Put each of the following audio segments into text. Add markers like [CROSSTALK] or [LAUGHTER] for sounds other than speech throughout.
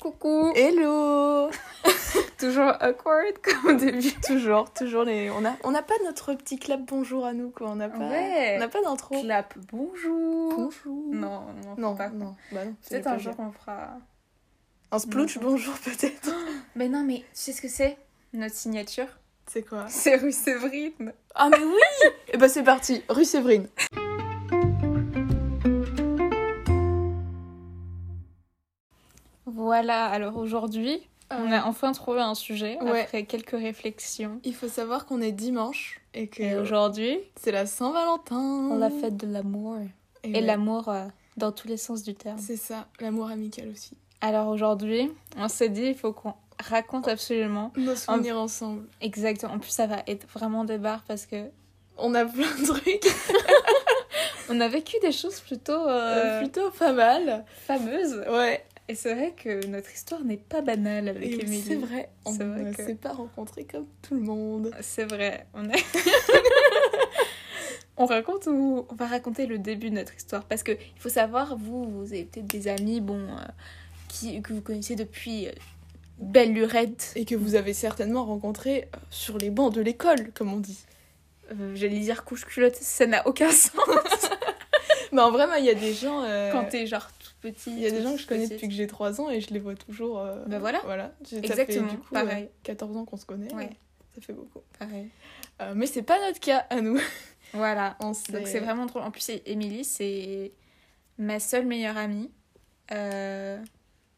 Coucou Hello [LAUGHS] Toujours awkward comme au début. Toujours, toujours les... On n'a on a pas notre petit clap bonjour à nous, quoi. On n'a pas, Ouais. on n'a pas d'intro. Clap bonjour Bonjour. Non, on non, pas. non. Bah non, Peut-être un jour on fera... Un splooch bonjour peut-être. [GASPS] Mais non, mais tu sais ce que c'est? Notre signature C'est quoi? C'est rue Séverine. Ah mais oui [LAUGHS] Et bah c'est parti, rue Séverine. Voilà, alors aujourd'hui, on a enfin trouvé un sujet Ouais. après quelques réflexions. Il faut savoir qu'on est dimanche et que Et aujourd'hui, c'est la Saint-Valentin. on la fête de l'amour. Et, Et ouais, l'amour euh, dans tous les sens du terme. C'est ça, l'amour amical aussi. Alors aujourd'hui, on s'est dit, il faut qu'on raconte absolument. Nos souvenirs ensemble. Exactement. En plus, ça va être vraiment des barres parce que On a plein de trucs [LAUGHS] on a vécu des choses plutôt euh, euh, plutôt pas mal. fameuses. Ouais, Et c'est vrai que notre histoire n'est pas banale avec et Émilie. c'est vrai. On ne que- s'est pas rencontrés comme tout le monde. C'est vrai. On est. [LAUGHS] on raconte ou on va raconter le début de notre histoire parce que il faut savoir, vous, vous avez peut-être des amis, bon, euh, qui que vous connaissez depuis euh, belle lurette. Et que vous avez certainement rencontré euh, sur les bancs de l'école, comme on dit. Euh, J'allais dire couche culotte, ça n'a aucun [LAUGHS] sens Mais en vrai, il y a des gens. quand t'es genre Il y a des gens que je connais depuis que j'ai 3 ans et je les vois toujours. euh, Bah voilà. Exactement, fait, du coup, pareil. euh, 14 ans qu'on se connaît. Ouais. Ça fait beaucoup. Pareil. Euh, mais c'est pas notre cas à nous. [LAUGHS] Voilà. On Donc c'est vraiment drôle. En plus, c'est- Émilie, c'est ma seule meilleure amie. Euh,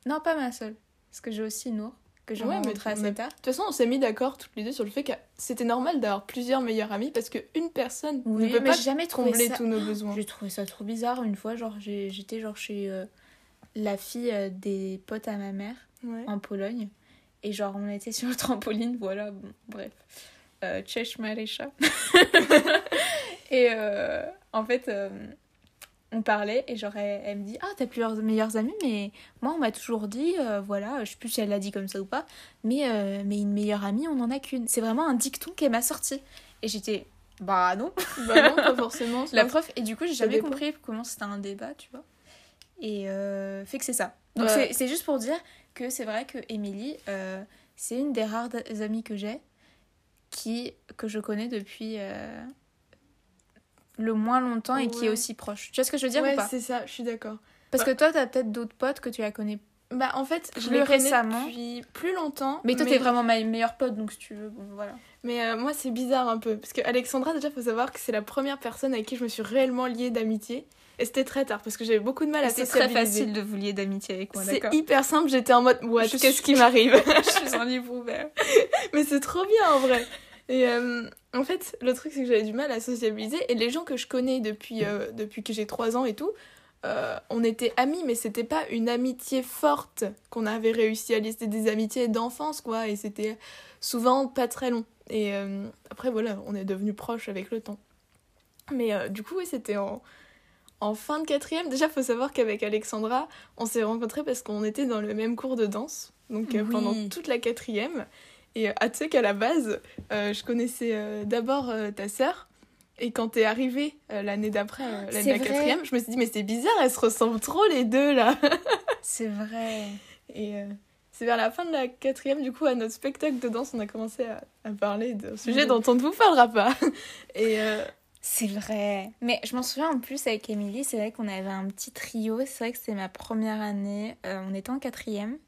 Non, pas ma seule. Parce que j'ai aussi Nour, que j'ai Ouais, on assez tard. De toute façon, on s'est mis d'accord toutes les deux sur le fait que c'était normal d'avoir plusieurs meilleurs amis parce qu'une personne Oui, ne peut mais pas jamais combler ça. tous nos besoins. J'ai trouvé ça trop bizarre. Une fois, genre, j'étais genre chez euh, la fille euh, des potes à ma mère Ouais. en Pologne. Et genre, on était sur le trampoline, voilà, bon, bref. Euh, Cześć Marysia. [LAUGHS] et euh, en fait, euh, on parlait et genre, elle, elle me dit Ah, t'as plusieurs meilleurs amis, mais moi, on m'a toujours dit, euh, voilà, je sais plus si elle l'a dit comme ça ou pas, mais, euh, mais une meilleure amie, on en a qu'une. C'est vraiment un dicton qu'elle m'a sorti. Et j'étais Bah non. bah non, pas forcément. [LAUGHS] La preuve, et du coup, j'ai jamais dépend. compris comment c'était un débat, tu vois. Et euh, fait que c'est ça. Donc Ouais. c'est- juste pour dire que c'est vrai que Émilie, euh, c'est une des rares amies que j'ai qui que je connais depuis le moins longtemps et qui est Ouais. aussi proche. Tu vois ce que je veux dire ouais, ou pas c'est ça, je suis d'accord. Parce que toi, t'as peut-être d'autres potes que tu la connais. Bah en fait, je récemment. depuis plus longtemps. Mais toi, t'es vraiment ma meilleure pote, donc si tu veux, bon voilà. Mais euh, moi, c'est bizarre un peu. Parce que Alexandra, déjà, faut savoir que c'est la première personne avec qui je me suis réellement liée d'amitié. Et c'était très tard parce que j'avais beaucoup de mal à C'est très facile de vous lier d'amitié avec moi, C'est hyper simple, j'étais en mode Je qu'est-ce suis- qui m'arrive? [LAUGHS] Je suis un livre ouvert. [LAUGHS] Mais c'est trop bien en vrai. Et euh, en fait, le truc c'est que j'avais du mal à sociabiliser et les gens que je connais depuis, euh, depuis que j'ai 3 ans et tout, euh, on était amis mais c'était pas une amitié forte qu'on avait réussi à lister des amitiés d'enfance quoi et c'était souvent pas très long. Et après voilà, on est devenus proches avec le temps. Mais du coup, oui, c'était en, en fin de quatrième. Déjà, faut savoir qu'avec Alexandra, on s'est rencontrés parce qu'on était dans le même cours de danse, donc Oui. pendant toute la quatrième. Et euh, ah, tu sais qu'à la base, euh, je connaissais euh, d'abord ta sœur. Et quand t'es arrivée l'année d'après, l'année de la quatrième, je me suis dit, mais c'est bizarre, elles se ressemblent trop les deux là. [LAUGHS] C'est vrai. Et c'est vers la fin de la quatrième, du coup, à notre spectacle de danse, on a commencé à, à parler d'un sujet dont on ne vous parlera pas. [LAUGHS] Et euh, C'est vrai. Mais je m'en souviens en plus avec Émilie, c'est vrai qu'on avait un petit trio. C'est vrai que c'était ma première année. euh, on était en quatrième.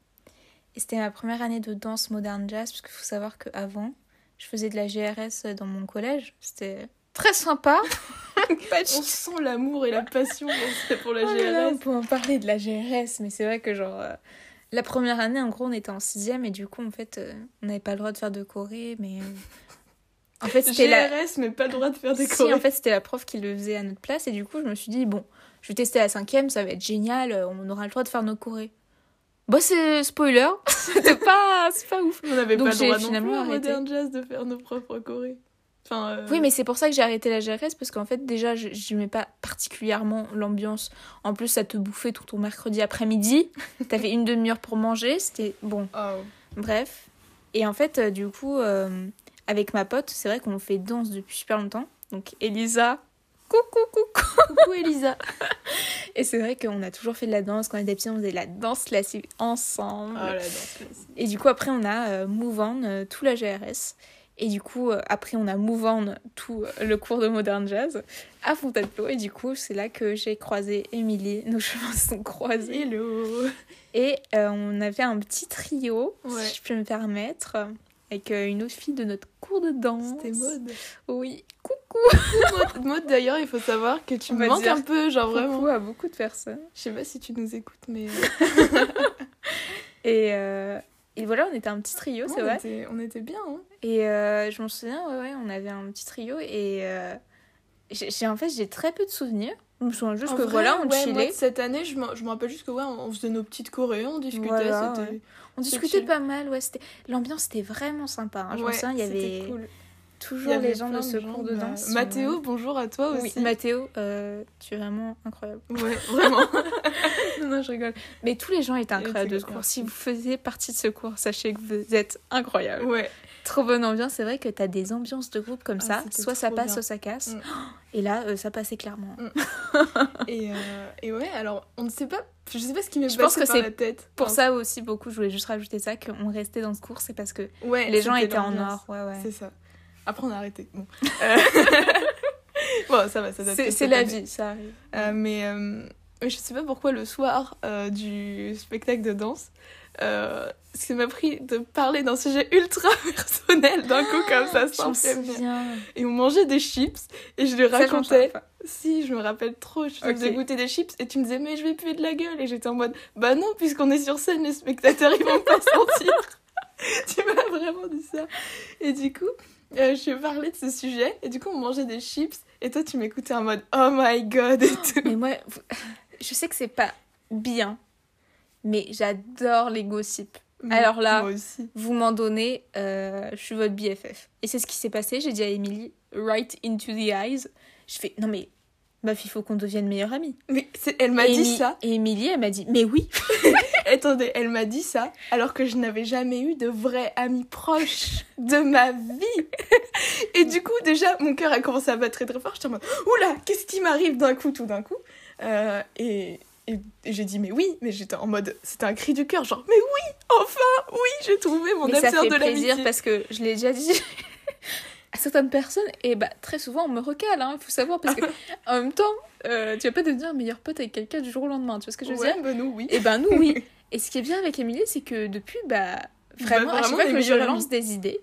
Et c'était ma première année de danse moderne jazz, parce qu'il faut savoir qu'avant, je faisais de la GRS dans mon collège. C'était très sympa. [LAUGHS] On sent l'amour et la passion pour la Oh là là, on GRS. peut en parler de la GRS, mais c'est vrai que genre... euh, la première année, en gros, on était en sixième et du coup, en fait, euh, on n'avait pas le droit de faire de choré, mais... euh, En fait, c'était la... GRS, mais pas le droit de faire des Si, en fait, c'était la prof qui le faisait à notre place. Et du coup, je me suis dit, bon, je vais tester la cinquième, ça va être génial, on aura le droit de faire nos chorés. Bah, c'est spoiler, [LAUGHS] c'était pas, c'est pas ouf. On n'avait pas le droit non finalement plus en arrêté. moderne jazz de faire nos propres chorés. Enfin, euh, Oui, mais c'est pour ça que j'ai arrêté la GRS, parce qu'en fait, déjà, je n'aimais pas particulièrement l'ambiance. En plus, ça te bouffait tout ton mercredi après-midi. [LAUGHS] T'avais une demi-heure pour manger, c'était bon. oh. Bref. Et en fait, euh, du coup, euh, avec ma pote, c'est vrai qu'on fait danse depuis super longtemps. Donc, Elisa, coucou, coucou. Coucou Elisa. [LAUGHS] Et c'est vrai qu'on a toujours fait de la danse. Quand on était petits, on faisait de la danse classique ensemble. Oh la danse classique. Et du coup, après, on a euh, Move On, euh, tout la GRS. Et du coup, euh, après, on a Move On, tout euh, le cours de Modern Jazz à Fontainebleau. Et du coup, c'est là que j'ai croisé Émilie. Nos chemins se sont croisés. Hello. Et on avait un petit trio, Ouais. si je peux me permettre, avec une autre fille de notre cours de danse. C'était mode. Oui. Maud, Maud, d'ailleurs, il faut savoir que tu me manques un peu, genre vraiment. Coucou à beaucoup de personnes. Je sais pas si tu nous écoutes, mais. euh, [LAUGHS] Et, euh, et voilà, on était un petit trio, c'est vrai. Était, on était bien, hein. Et euh, je m'en souviens, ouais, ouais, on avait un petit trio et euh, j'ai en fait j'ai très peu de souvenirs. Je me souviens juste En que vrai, voilà, on ouais, moi, chillait, cette année, je me, rappelle juste que ouais, on faisait nos petites chorés, on discutait, Voilà, ouais. on discutait chill. pas mal, ouais, c'était l'ambiance était vraiment sympa. hein. Je me souviens, il y c'était avait cool. Toujours les gens de plein ce gens, cours de danse. Mathéo, bonjour à toi oui, aussi. Mathéo, euh, tu es vraiment incroyable. Ouais, vraiment. [LAUGHS] non, non, je rigole. Mais tous les gens étaient incroyables de ce super. cours. Si vous faisiez partie de ce cours, sachez que vous êtes incroyables. ouais. Trop bonne ambiance. C'est vrai que t'as des ambiances de groupe comme Ah, ça. Soit ça passe, bien. soit ça casse. Mm. Et là, euh, ça passait clairement. Et, euh, et ouais, alors, on ne sait pas. Je sais pas ce qui m'est Je pense passé que c'est la tête. Pour Enfin, ça aussi, beaucoup, je voulais juste rajouter ça, qu'on restait dans ce cours, c'est parce que ouais, les gens étaient en or. Ouais, ouais. C'est ça. Après, on a arrêté. Bon. Euh, [LAUGHS] bon, ça va, ça de C'est la vie, ça arrive. Euh, mais euh, je sais pas pourquoi le soir euh, du spectacle de danse, euh, ça m'a pris de parler d'un sujet ultra [LAUGHS] personnel d'un coup comme ça sans prévenir. Et on mangeait des chips et je lui racontais. Si, je me rappelle trop, je te Ok. faisais goûter des chips et tu me disais mais je vais puer de la gueule et j'étais en mode bah non puisqu'on est sur scène les spectateurs ils vont pas [LAUGHS] sentir. tu m'as vraiment dit ça. Et du coup, euh, je parlé de ce sujet et du coup on mangeait des chips et toi tu m'écoutais en mode oh my god et tout. Mais moi, [LAUGHS] je sais que c'est pas bien, mais j'adore les gossips. Alors là-. Vous m'en donnez, euh, je suis votre BFF. Et c'est ce qui s'est passé. J'ai dit à Emily, right into the eyes. Je fais, non mais, meuf, il faut qu'on devienne meilleure amie. Mais c'est- elle m'a dit ça. Et Emily, elle m'a dit, mais oui. [LAUGHS] Attendez, elle m'a dit ça alors que je n'avais jamais eu de vrai ami proche de ma vie. [LAUGHS] Et du coup, déjà, mon cœur a commencé à battre très très fort. J'étais en mode, oula, qu'est-ce qui m'arrive d'un coup, tout d'un coup? Euh, Et, et, et j'ai dit, mais oui, mais j'étais en mode, c'était un cri du cœur, genre, mais oui, enfin, oui, j'ai trouvé mon mais ça âme sœur fait de plaisir l'amitié. parce que je l'ai déjà dit certaines personnes. Et bah, très souvent, on me recale, hein, il faut savoir. Parce que, [LAUGHS] en même temps, euh, tu vas pas devenir meilleur pote avec quelqu'un du jour au lendemain. Tu vois ce que je veux Ouais, dire bah nous, oui. Et ben nous, oui. [LAUGHS] Et ce qui est bien avec Émilie, c'est que depuis, bah, vraiment, à chaque vraiment, fois on est que je meilleures lance amies. des idées,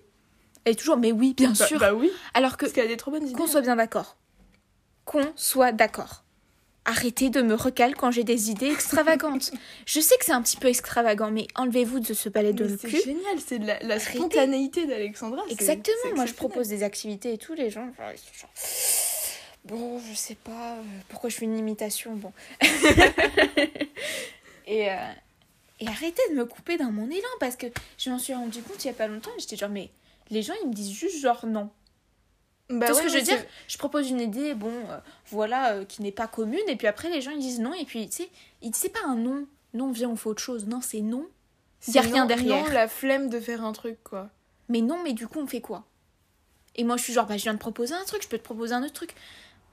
elle est toujours, mais oui, bien Bah, sûr. bah oui, Alors que, parce qu'elle a des trop bonnes idées. qu'on soit bien d'accord. Qu'on soit d'accord. Arrêtez de me recaler quand j'ai des idées extravagantes. [LAUGHS] je sais que c'est un petit peu extravagant, mais enlevez-vous de ce palais de c'est génial, c'est de la, spontanéité d'Alexandra. Exactement, moi je propose des activités et tout, les gens, genre, ils sont genre, Bon, je sais pas euh, pourquoi je fais une imitation, bon. [LAUGHS] et, euh, et arrêtez de me couper dans mon élan parce que je m'en suis rendu compte il y a pas longtemps j'étais genre, mais les gens ils me disent juste genre non. Bah ce que je veux dire Je propose une idée, bon, euh, voilà, euh, qui n'est pas commune, et puis après les gens ils disent non, et puis tu sais, ils- c'est pas un non, non, viens, on fait autre chose, non, c'est non, c'est- y a rien non- derrière. Non, la flemme de faire un truc, quoi. mais non, mais du coup on fait quoi? Et moi je suis genre, bah je viens de proposer un truc, je peux te proposer un autre truc.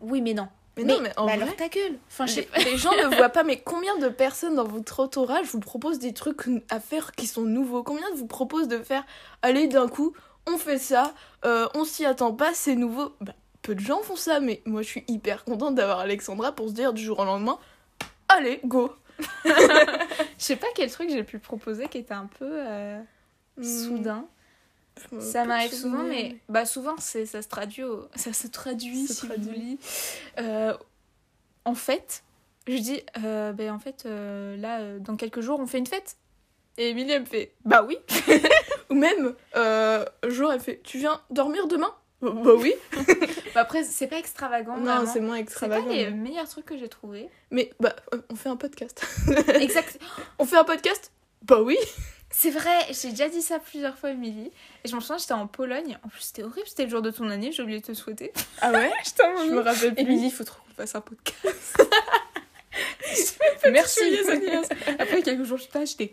Oui, mais non. Mais, non, mais en bah vrai, alors ta gueule. Enfin, les gens ne [LAUGHS] voient pas, mais combien de personnes dans votre entourage vous proposent des trucs à faire qui sont nouveaux? Combien vous proposent de faire, allez, d'un coup, on fait ça, euh, on s'y attend pas, c'est nouveau bah, Peu de gens font ça, mais moi je suis hyper contente d'avoir Alexandra pour se dire du jour au lendemain, allez, go [LAUGHS] Je sais pas quel truc j'ai pu proposer qui était un peu euh, soudain. Hmm, Ça peu de m'arrive souvent, mais bah souvent c'est ça se traduit au... [LAUGHS] ça se traduit Se si traduit. Euh, en fait, je dis euh, ben en fait là dans quelques jours on fait une fête. Et Emilie me fait bah oui. [LAUGHS] Ou même, euh, jour, elle fait, tu viens dormir demain Bah bah oui [LAUGHS] [LAUGHS] Bah, après c'est pas extravagant. Non, c'est moins c'est pas extravagant. les mais- meilleurs trucs que j'ai trouvé. Mais bah, euh, on fait un podcast. [LAUGHS] exact. [GASPS] on fait un podcast? Bah oui C'est vrai, j'ai déjà dit ça plusieurs fois, Émilie. Et je me souviens, j'étais en Pologne. En plus, c'était horrible, c'était le jour de ton année, j'ai oublié de te souhaiter. Ah ouais? J'étais en Je me rappelle plus. Émilie, il faut trop qu'on fasse un podcast. Merci. Après, quelques jours plus tard, j'étais.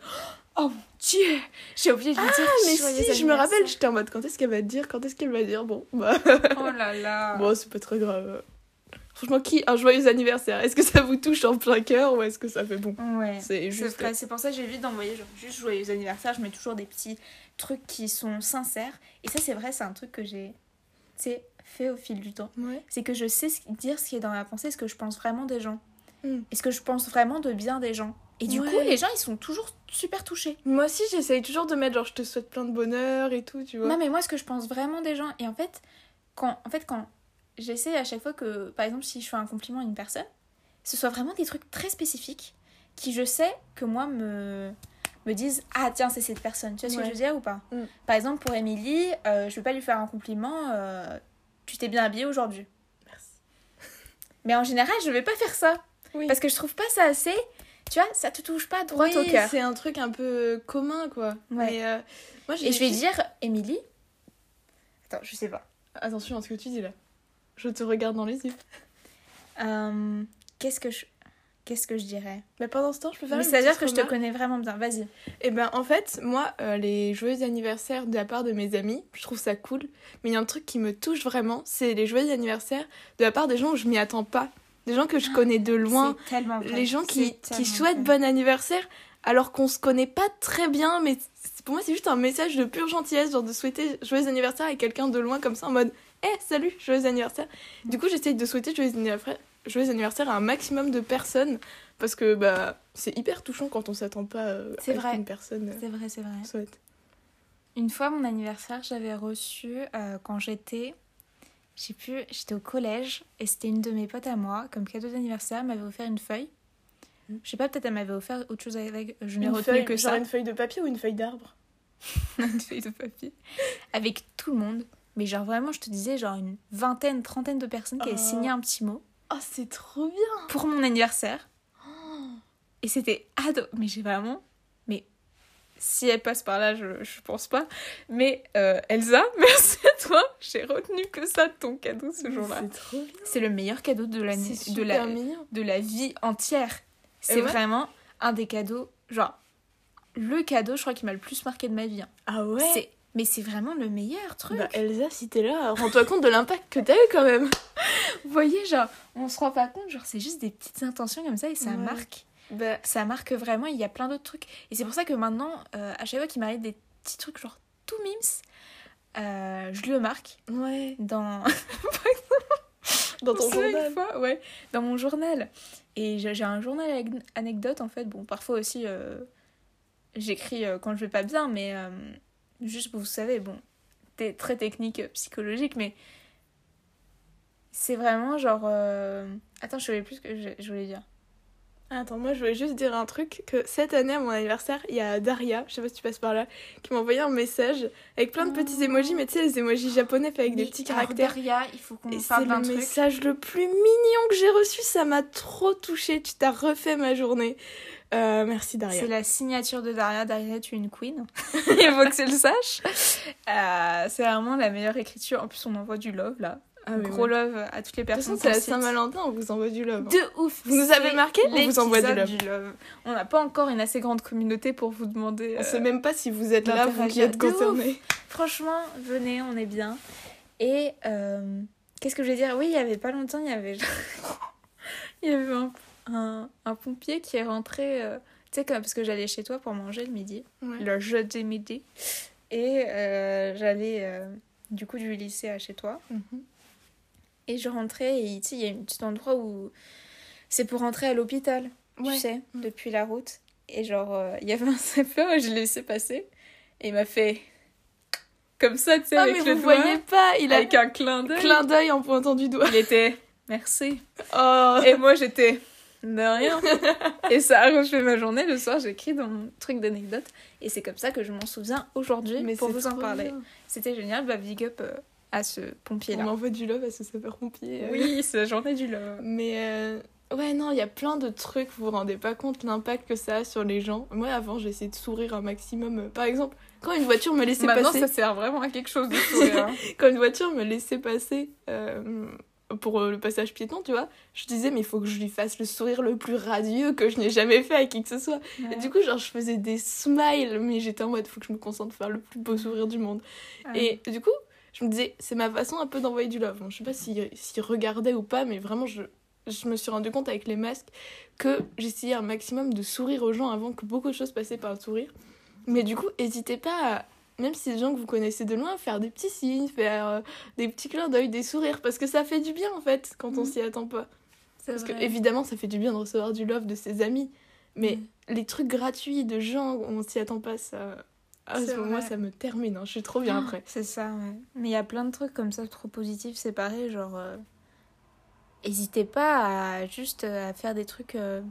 Oh mon dieu J'ai oublié de lui dire. Ah, mais si, je me rappelle, j'étais en mode quand est-ce qu'elle va dire, quand est-ce qu'elle va dire, bon, bah. Oh là là. [LAUGHS] bon, c'est pas très grave. Franchement, qui un joyeux anniversaire Est-ce que ça vous touche en plein cœur ou est-ce que ça fait bon? Ouais. C'est juste. c'est pour ça que j'évite d'envoyer genre juste joyeux anniversaire. Je mets toujours des petits trucs qui sont sincères. Et ça, c'est vrai, c'est un truc que j'ai tu sais, fait au fil du temps. Ouais. C'est que je sais dire ce qui est dans ma pensée, ce que je pense vraiment des gens. Mm. Et ce que je pense vraiment de bien des gens? Et du Ouais. coup, les gens, ils sont toujours super touchés. Moi aussi, j'essaye toujours de mettre genre je te souhaite plein de bonheur et tout, tu vois. Non, mais moi, ce que je pense vraiment des gens. Et en fait, quand, en fait, quand j'essaie à chaque fois que, par exemple, si je fais un compliment à une personne, ce soit vraiment des trucs très spécifiques qui, je sais, que moi, me, me disent Ah, tiens, c'est cette personne. Tu vois ce que je veux dire ou pas? Mm. Par exemple, pour Émilie, euh, je vais pas lui faire un compliment euh, Tu t'es bien habillée aujourd'hui. Merci. Mais en général, je vais pas faire ça. Oui. Parce que je trouve pas ça assez. Tu vois, ça te touche pas droit Oui, au cœur. c'est un truc un peu commun, quoi. Ouais. Mais, euh, moi, Et je vais dire Émilie. Attends, je sais pas. Attention à ce que tu dis là. Je te regarde dans les yeux. Euh, Qu'est-ce que je. Qu'est-ce que je dirais? Mais pendant ce temps, je peux faire Mais c'est-à-dire que je te connais vraiment bien. Vas-y. Eh ben, en fait, moi, euh, les joyeux anniversaires de la part de mes amis, je trouve ça cool. Mais il y a un truc qui me touche vraiment, c'est les joyeux anniversaires de la part des gens où je m'y attends pas. Des gens que je connais de loin. Les gens qui, qui souhaitent vrai. bon anniversaire alors qu'on se connaît pas très bien. Mais pour moi, c'est juste un message de pure gentillesse, genre de souhaiter joyeux anniversaire à quelqu'un de loin comme ça en mode Eh, salut, joyeux anniversaire. Du coup, j'essaye de souhaiter joyeux anniversaire, joyeux anniversaire à un maximum de personnes parce que bah, c'est hyper touchant quand on s'attend pas euh, à vrai. qu'une personne euh, C'est vrai, c'est vrai. souhaite. Une fois, mon anniversaire, j'avais reçu euh, quand j'étais. Je sais plus, j'étais au collège et c'était une de mes potes à moi, comme cadeau d'anniversaire, elle m'avait offert une feuille. Mm. Je sais pas, peut-être elle m'avait offert autre chose avec. Je n'ai retenu feuille, que genre ça. une feuille de papier ou une feuille d'arbre? [LAUGHS] Une feuille de papier. Avec tout le monde. Mais genre vraiment, je te disais, genre une vingtaine, trentaine de personnes qui avaient Oh. signé un petit mot Oh, c'est trop bien pour mon anniversaire. Et c'était ado. Mais j'ai vraiment. Mais si elle passe par là, je, je pense pas. Mais euh, Elsa, [LAUGHS] merci toi. J'ai retenu que ça de ton cadeau ce jour-là. C'est trop bien C'est le meilleur cadeau de l'année, C'est de super la, mignon de la vie entière. C'est ouais vraiment un des cadeaux, genre le cadeau, je crois qui m'a le plus marqué de ma vie. hein. Ah ouais? C'est, mais c'est vraiment le meilleur truc. Bah Elsa, si t'es là, rends-toi compte de l'impact que t'as eu quand même [LAUGHS] Vous voyez, genre, on se rend pas compte, genre c'est juste des petites intentions comme ça et ça Ouais. marque. Bah, Ça marque vraiment. Il y a plein d'autres trucs. Et c'est pour ça que maintenant, euh, à chaque fois qu'il m'arrive des petits trucs genre tout mims, euh, je le marque ouais. dans [LAUGHS] Dans ton une journal. fois, ouais, dans mon journal. Et j'ai un journal anecdote en fait. Bon, parfois aussi, euh, j'écris euh, quand je vais pas bien, mais juste, vous savez, bon, t'es très technique psychologique, mais c'est vraiment genre. Attends, je savais plus ce que je, je voulais dire. Attends, moi je voulais juste dire un truc que cette année à mon anniversaire, il y a Daria, je sais pas si tu passes par là, qui m'a envoyé un message avec plein de petits Oh. emojis, mais tu sais, les emojis japonais faits avec des petits caractères. Daria, il faut qu'on c'est parle d'un le truc. message le plus mignon que j'ai reçu, ça m'a trop touchée. Tu t'as refait ma journée. Euh, merci Daria. C'est la signature de Daria. Daria, tu es une queen. [LAUGHS] Il faut que tu le saches. Euh, c'est vraiment la meilleure écriture. En plus, on envoie du love là. Ah, Gros ouais. love à toutes les De toute personnes. façon, c'est la. Saint-Valentin, on vous envoie du love. hein. De ouf. Vous nous avez marqué On vous envoie du love. On n'a pas encore une assez grande communauté pour vous demander. On euh, sait même pas si vous êtes là, vous qui êtes concernés. Franchement, venez, on est bien. Et euh, qu'est-ce que je vais dire? Oui, il y avait pas longtemps, il y avait, [LAUGHS] il y avait un, un, un pompier qui est rentré. euh, tu sais, parce que j'allais chez toi pour manger le midi, Ouais. le jeudi midi. Et euh, j'allais du coup du lycée à chez toi. Mhm. Et je rentrais et tu sais, il y a un petit endroit où c'est pour rentrer à l'hôpital, Ouais. tu sais, Mm. depuis la route. Et genre, euh, il y avait un [LAUGHS] sapeur et je l'ai laissé passer. Et il m'a fait comme ça, tu sais, Ah, avec mais le vous doigt, voyez pas, il a avec un clin d'œil. clin d'œil en pointant du doigt. Il était merci. [LAUGHS] Oh. Et moi, j'étais de rien. [LAUGHS] et ça a refait ma journée. Le soir, j'ai écrit dans mon truc d'anecdote. Et c'est comme ça que je m'en souviens aujourd'hui pour vous en parler. C'était génial. Bah, big up euh, à ce On pompier-là. envoie du love à ce sapeur-pompier. euh. Oui, la journée du love. Mais euh, ouais, non, il y a plein de trucs, vous vous rendez pas compte l'impact que ça a sur les gens. Moi, avant, j'essayais de sourire un maximum. Euh, Par exemple, quand une voiture me laissait Maintenant, passer, ça sert vraiment à quelque chose de sourire. hein. [LAUGHS] quand une voiture me laissait passer euh, pour le passage piéton, tu vois, je disais, mais il faut que je lui fasse le sourire le plus radieux que je n'ai jamais fait à qui que ce soit. Et du coup, genre, je faisais des smiles, mais j'étais en mode, faut que je me concentre pour faire le plus beau sourire du monde. Ouais. Et du coup, je me disais, c'est ma façon un peu d'envoyer du love. Bon, je sais pas s'ils si, regardaient ou pas, mais vraiment, je, je me suis rendu compte avec les masques que j'essayais un maximum de sourire aux gens avant que beaucoup de choses passaient par le sourire. Mais du coup, n'hésitez pas à, même si c'est des gens que vous connaissez de loin, faire des petits signes, faire euh, des petits clins d'œil, des sourires, parce que ça fait du bien en fait quand on Mhm. s'y attend pas. Parce vrai. que évidemment, ça fait du bien de recevoir du love de ses amis, mais Mm. les trucs gratuits de gens on s'y attend pas, ça. Ah, C'est moi, ça me termine, hein. je suis trop bien après. C'est ça, ouais. Mais il y a plein de trucs comme ça trop positifs, c'est pareil, genre. euh, Hésitez pas à juste euh, à faire des trucs euh,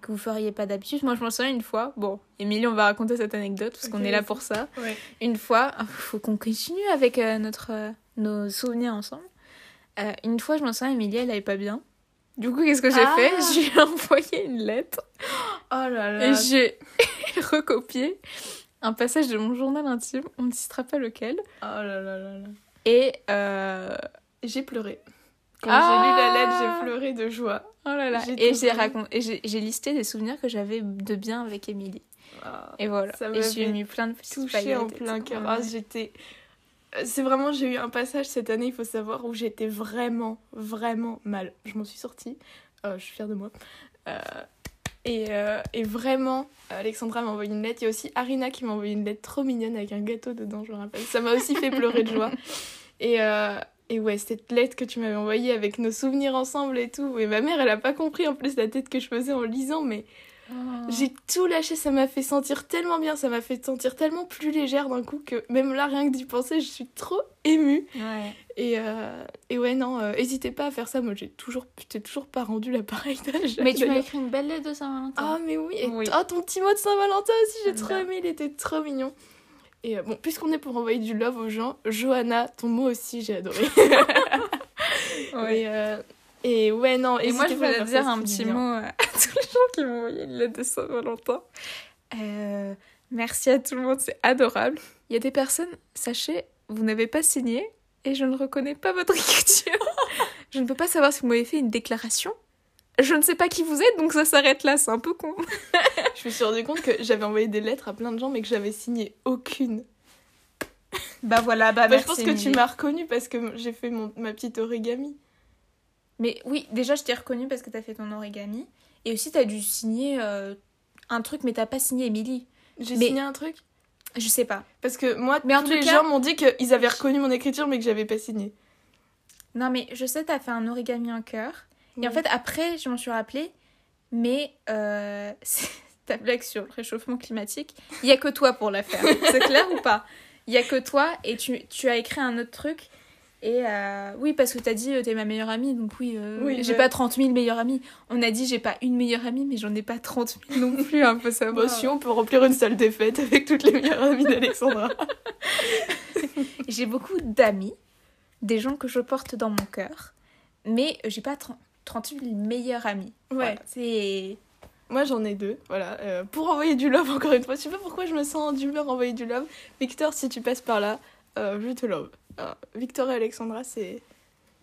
que vous feriez pas d'habitude. Moi, je m'en souviens une fois. Bon, Émilie, on va raconter cette anecdote parce qu'on est là pour ça. Ouais. Une fois, il [LAUGHS] faut qu'on continue avec euh, notre, nos souvenirs ensemble. Une fois, je m'en souviens, Émilie, elle allait pas bien. Du coup, qu'est-ce que j'ai Ah. [LAUGHS] fait? Je lui ai envoyé une lettre Oh là là. et j'ai [LAUGHS] recopié un passage de mon journal intime. On ne citera pas lequel. Oh là là là là. Et euh, J'ai pleuré. Quand Ah. j'ai lu la lettre, j'ai pleuré de joie. Oh là là. Et j'ai raconté, j'ai listé des souvenirs que j'avais de bien avec Émilie. Ah, Et voilà. Ça et j'ai mis plein de petites touchée en plein cœur. Ah, j'étais. Euh, C'est vraiment, j'ai eu un passage cette année, il faut savoir, où j'étais vraiment, vraiment mal. Je m'en suis sortie. Euh, je suis fière de moi. Euh, et, euh, et vraiment, Alexandra m'a envoyé une lettre. Il y a aussi Arina qui m'a envoyé une lettre trop mignonne avec un gâteau dedans, je me rappelle. Ça m'a aussi fait pleurer de joie. [LAUGHS] Et, euh, et ouais, cette lettre que tu m'avais envoyée avec nos souvenirs ensemble et tout. Et ma mère, elle a pas compris en plus la tête que je faisais en lisant, mais Oh. j'ai tout lâché, ça m'a fait sentir tellement bien, ça m'a fait sentir tellement plus légère d'un coup que même là, rien que d'y penser, je suis trop émue. Ouais. Et, euh, et ouais, non, euh, hésitez pas à faire ça. Moi, j'ai toujours, j'ai toujours pas rendu l'appareil d'âge. [LAUGHS] Mais tu m'as écrit une belle lettre de Saint-Valentin. Ah, mais oui. Et Oui. ah, ton petit mot de Saint-Valentin aussi, j'ai trop aimé, il était trop mignon. Et euh, bon, puisqu'on est pour envoyer du love aux gens, Johanna, ton mot aussi, j'ai adoré. [LAUGHS] [LAUGHS] Ouais. Euh, et ouais, non, Et moi, je voulais dire un petit mot [LAUGHS] à tous les gens qui m'ont envoyé une lettre de Saint-Valentin. Euh, merci à tout le monde, c'est adorable. Il y a des personnes, sachez, vous n'avez pas signé et je ne reconnais pas votre [LAUGHS] écriture. je ne peux pas savoir si vous m'avez fait une déclaration. Je ne sais pas qui vous êtes, donc ça s'arrête là, c'est un peu con. [LAUGHS] Je me suis rendu compte que j'avais envoyé des lettres à plein de gens, mais que j'avais signé aucune. Bah voilà, bah Bah, je pense que tu m'as reconnue parce que j'ai fait mon, ma petite origami. Mais oui, déjà, je t'ai reconnu parce que t'as fait ton origami. Et aussi, t'as dû signer euh, un truc, mais t'as pas signé Émilie. J'ai Mais- signé un truc? Je sais pas. Parce que moi, Mais en tous tout les cas- gens m'ont dit qu'ils avaient reconnu mon écriture, mais que j'avais pas signé. Non, mais je sais, t'as fait un origami en cœur. Et en fait, après, je m'en suis rappelée. Mais euh, [LAUGHS] ta blague sur le réchauffement climatique, il y a que toi pour la faire. C'est clair ou pas? Il y a que toi et tu, tu as écrit un autre truc. Et euh, oui, parce que t'as dit euh, t'es ma meilleure amie, donc oui, euh, Oui, j'ai pas 30 000 meilleures amies. On a dit j'ai pas une meilleure amie, mais j'en ai pas 30 000 non plus, un peu ça. Bah, si on peut remplir une salle des fêtes avec toutes les meilleures amies d'Alexandra. [LAUGHS] J'ai beaucoup d'amis, des gens que je porte dans mon cœur, mais j'ai pas 30 30 000 meilleures amies. Ouais. Voilà, c'est. Moi, j'en ai deux, voilà. Euh, pour envoyer du love, encore une fois. Je sais pas pourquoi je me sens d'humeur envoyer du love. Victor, si tu passes par là, je te love. Euh, Victor et Alexandra, c'est.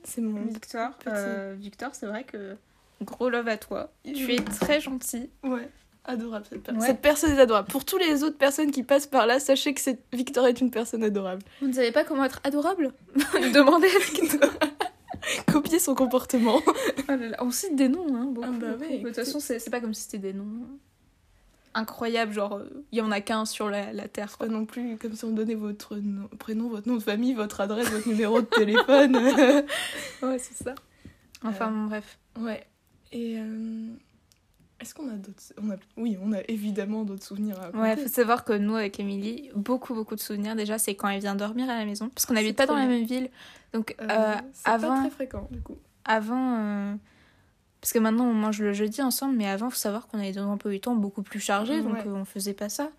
C'est mon. Victor, petit. euh, Victor, c'est vrai que gros love à toi. Tu es très gentil. Ouais. Adorable cette personne. Ouais. Cette personne est adorable. Pour tous les autres personnes qui passent par là, sachez que cette... Victor est une personne adorable. Vous ne savez pas comment être adorable [LAUGHS] Demandez à Victor. [LAUGHS] Copiez son comportement. Oh là là, On cite des noms, hein, beaucoup. Ah bah ouais, de toute façon, c'est c'est pas comme si c'était des noms incroyables, genre euh, il y en a qu'un sur la, la terre. Pas non plus comme si on donnait votre nom- prénom, votre nom de famille, votre adresse, votre numéro de téléphone. [LAUGHS] Ouais, c'est ça. Enfin, Euh, bon, bref. ouais. Et euh, est-ce qu'on a d'autres on a... Oui, on a évidemment d'autres souvenirs à Ouais, faut savoir que nous, avec Émilie, beaucoup, beaucoup de souvenirs. Déjà, c'est quand elle vient dormir à la maison, parce qu'on n'habite pas dans la même ville. Donc, Euh, euh, c'est avant- pas très fréquent du coup. avant. euh, Parce que maintenant, on mange le jeudi ensemble, mais avant, faut savoir qu'on avait des emplois du temps beaucoup plus chargés, donc Ouais. on faisait pas ça.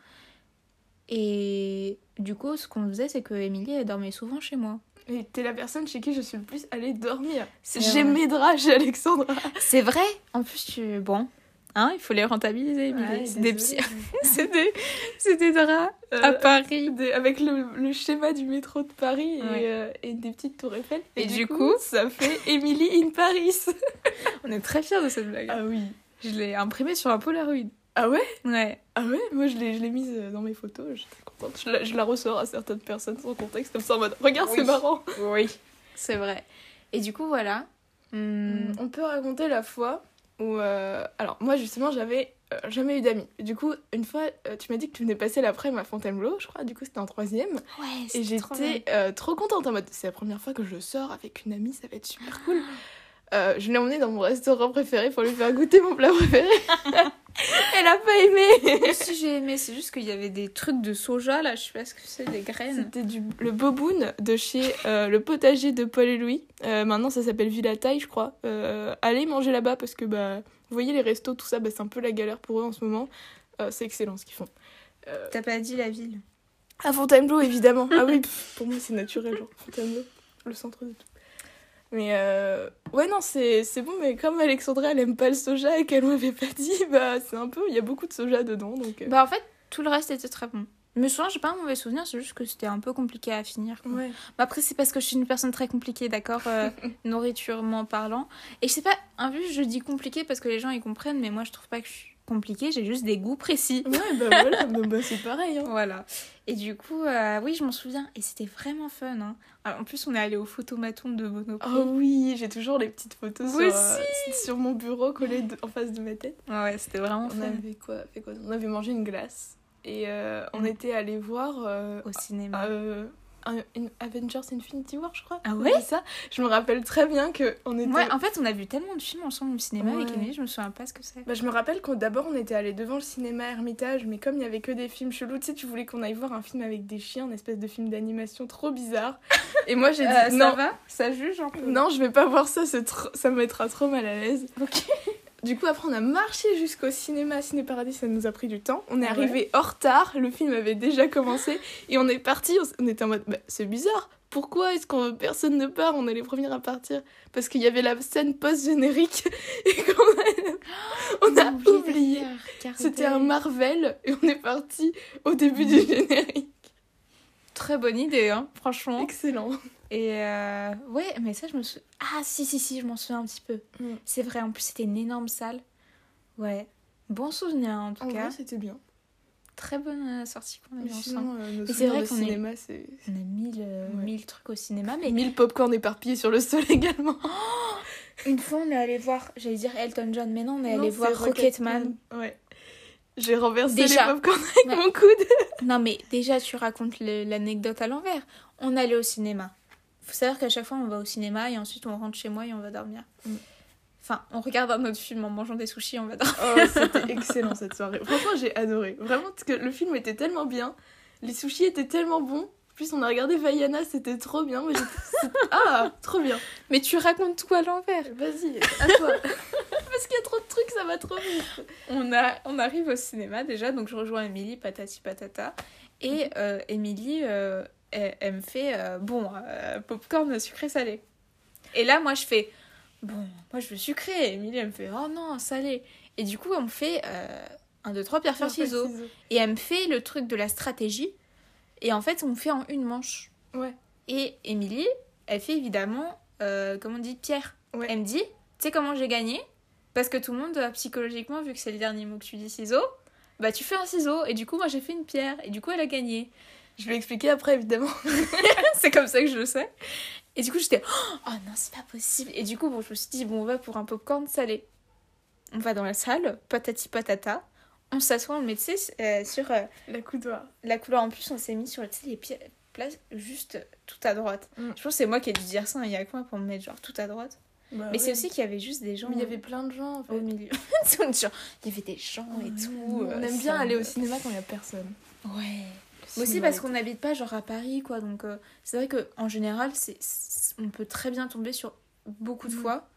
Et du coup, ce qu'on faisait, c'est que Émilie, elle dormait souvent chez moi. Et t'es la personne chez qui je suis le plus allée dormir. J'ai mes draps chez Alexandra. C'est vrai En plus, tu. Bon. Hein, il faut les rentabiliser. Ouais, c'est des [LAUGHS] c'est des... c'est des draps Euh, à Paris. des- avec le, le schéma du métro de Paris et, euh, et des petites tours Eiffel. Et du coup ça fait [LAUGHS] Emily in Paris. On est très fiers de cette blague. ah oui. Je l'ai imprimé sur un Polaroid. Ah ouais? Ouais. Ah ouais? Moi, je l'ai je l'ai mise euh, dans mes photos, j'étais contente. Je la, je la ressors à certaines personnes sans contexte, comme ça en mode Regarde, Oui. c'est marrant Oui. C'est vrai. Et du coup, voilà. Hmm. On peut raconter la fois où. euh, Alors, moi, justement, j'avais euh, jamais eu d'amis. Du coup, une fois, euh, tu m'as dit que tu venais passer l'après-midi à Fontainebleau, je crois, du coup, c'était en troisième. Ouais, Et trop j'étais euh, trop contente en mode c'est la première fois que je sors avec une amie, ça va être super cool. Euh, je l'ai emmenée dans mon restaurant préféré pour lui faire goûter mon plat préféré. [LAUGHS] Elle a pas aimé. Moi aussi, j'ai aimé. C'est juste qu'il y avait des trucs de soja, là. Je sais pas ce que c'est, des graines. C'était du le boboon de chez euh, le potager de Paul et Louis. Euh, maintenant ça s'appelle Villa Taille, je crois. Allez manger là-bas parce que bah vous voyez les restos tout ça, bah, c'est un peu la galère pour eux en ce moment. C'est excellent ce qu'ils font. T'as pas dit la ville À Fontainebleau, évidemment. Ah oui, pff, pour moi, c'est naturel, genre Fontainebleau, le centre de tout. Mais euh... ouais, non, c'est c'est bon, mais comme Alexandra, elle aime pas le soja et qu'elle m'avait pas [LAUGHS] dit, bah c'est un peu. Il y a beaucoup de soja dedans, donc. euh, Bah, en fait, tout le reste était très bon. Mais souvent, j'ai pas un mauvais souvenir, c'est juste que c'était un peu compliqué à finir. quoi. ouais. Bah, après, c'est parce que je suis une personne très compliquée, d'accord euh, [LAUGHS] Nourriturement parlant. Et je sais pas, un vu, je dis compliqué parce que les gens ils comprennent, mais moi je trouve pas que je suis compliquée, j'ai juste des goûts précis. Ouais, bah voilà, [LAUGHS] bah, c'est pareil. Hein. Voilà. Et du coup, euh, oui, je m'en souviens. Et c'était vraiment fun. Hein. Alors, en plus, on est allé au photomaton de Monoprix. Oh oui, j'ai toujours les petites photos sur, euh, sur mon bureau collées de- en face de ma tête. Ouais, c'était vraiment On fun. avait quoi, fait quoi? On avait mangé une glace et euh, on Mm. était allé voir Au cinéma. Un- une Avengers Infinity War, je crois. Ah Ouais, ça. Je me rappelle très bien que on était. Ouais, en fait, on a vu tellement de films ensemble au cinéma avec Ouais. Émilie, je me souviens pas ce que c'est. Bah, je me rappelle qu'on d'abord on était allé devant le cinéma Hermitage, mais comme il y avait que des films chelous, tu sais, tu voulais qu'on aille voir un film avec des chiens, une espèce de film d'animation trop bizarre. [LAUGHS] Et moi j'ai dit Euh, non, Ça va? Ça juge un peu? Non, je vais pas voir ça, trop- ça me mettra trop mal à l'aise. Ok. Du coup, après, on a marché jusqu'au cinéma Ciné Paradis, ça nous a pris du temps. On est Ah ouais arrivé en retard, le film avait déjà commencé et on est parti. on était en mode, bah, c'est bizarre. Pourquoi est-ce que personne ne part On est les premiers à partir? Parce qu'il y avait la scène post-générique [LAUGHS] et qu'on a, on a oublié. C'était un Marvel et on est parti au début du générique. Très bonne idée, hein, franchement. Excellent. Et euh, ouais, mais ça, je me souviens. Ah, si, si, si, je m'en souviens un petit peu. Mm. C'est vrai, en plus, c'était une énorme salle. Ouais. Bon souvenir, en tout En cas. c'était bien. Très bonne euh, sortie qu'on a eue ensemble. euh, c'est vrai qu'on est- cinéma, c'est On a mille, euh, Ouais. mille trucs au cinéma, mais 1000 popcorn éparpillés sur le sol [LAUGHS] également. une fois, on est allé voir, j'allais dire Elton John, mais non, on est allé voir Rocketman. Ouais. J'ai renversé Déjà. les popcorn avec Ouais. mon coude. Non, mais déjà, tu racontes l'anecdote à l'envers. On allait au cinéma. Faut savoir qu'à chaque fois, on va au cinéma et ensuite, on rentre chez moi et on va dormir. Mm. Enfin, on regarde un autre film en mangeant des sushis, on va dormir. Oh, c'était excellent cette soirée. Franchement, j'ai adoré. Vraiment, parce que le film était tellement bien. Les sushis étaient tellement bons. En plus, on a regardé Vaiana, c'était trop bien. C'est- [LAUGHS] ah, trop bien. Mais tu racontes tout à l'envers. Vas-y, à toi. [LAUGHS] parce qu'il y a trop de trucs, ça va trop vite. On, a, on arrive au cinéma déjà, donc je rejoins Émilie, patati patata. Et euh, Émilie, euh, elle, elle me fait euh, bon, euh, popcorn sucré salé. Et là, moi, je fais bon, moi je veux sucré. Émilie, elle me fait oh non, salé. Et du coup, on me fait euh, un, deux, trois, pierre, feuille, ciseaux. Et elle me fait le truc de la stratégie. Et en fait, on me fait en une manche. Ouais. Et Émilie, elle fait évidemment, euh, comment on dit, pierre. Ouais. Elle me dit, tu sais comment j'ai gagné? Parce que tout le monde, psychologiquement, vu que c'est le dernier mot que tu dis ciseaux, bah tu fais un ciseau. Et du coup, moi j'ai fait une pierre. Et du coup, elle a gagné. Je vais expliquer après, évidemment. [LAUGHS] c'est comme ça que je le sais. Et du coup, j'étais, oh non, c'est pas possible. Et du coup, bon, je me suis dit, bon, on va pour un popcorn salé. On va dans la salle, patati patata. On s'assoit, on le met, tu sais, euh, sur euh, La coudoir. la couleur en plus on s'est mis sur les places juste tout à droite Mm. je pense que c'est moi qui ai dû dire ça hein, il y a que moi pour me mettre genre tout à droite? Bah mais c'est aussi qu'il y avait juste des gens Mais il y avait plein de gens, en fait. au milieu [LAUGHS] il y avait des gens et tout on euh, aime bien aller au cinéma quand il y a personne. ouais mais aussi parce qu'on n'habite pas genre à Paris quoi donc euh, c'est vrai que en général c'est on peut très bien tomber sur beaucoup de Mm. fois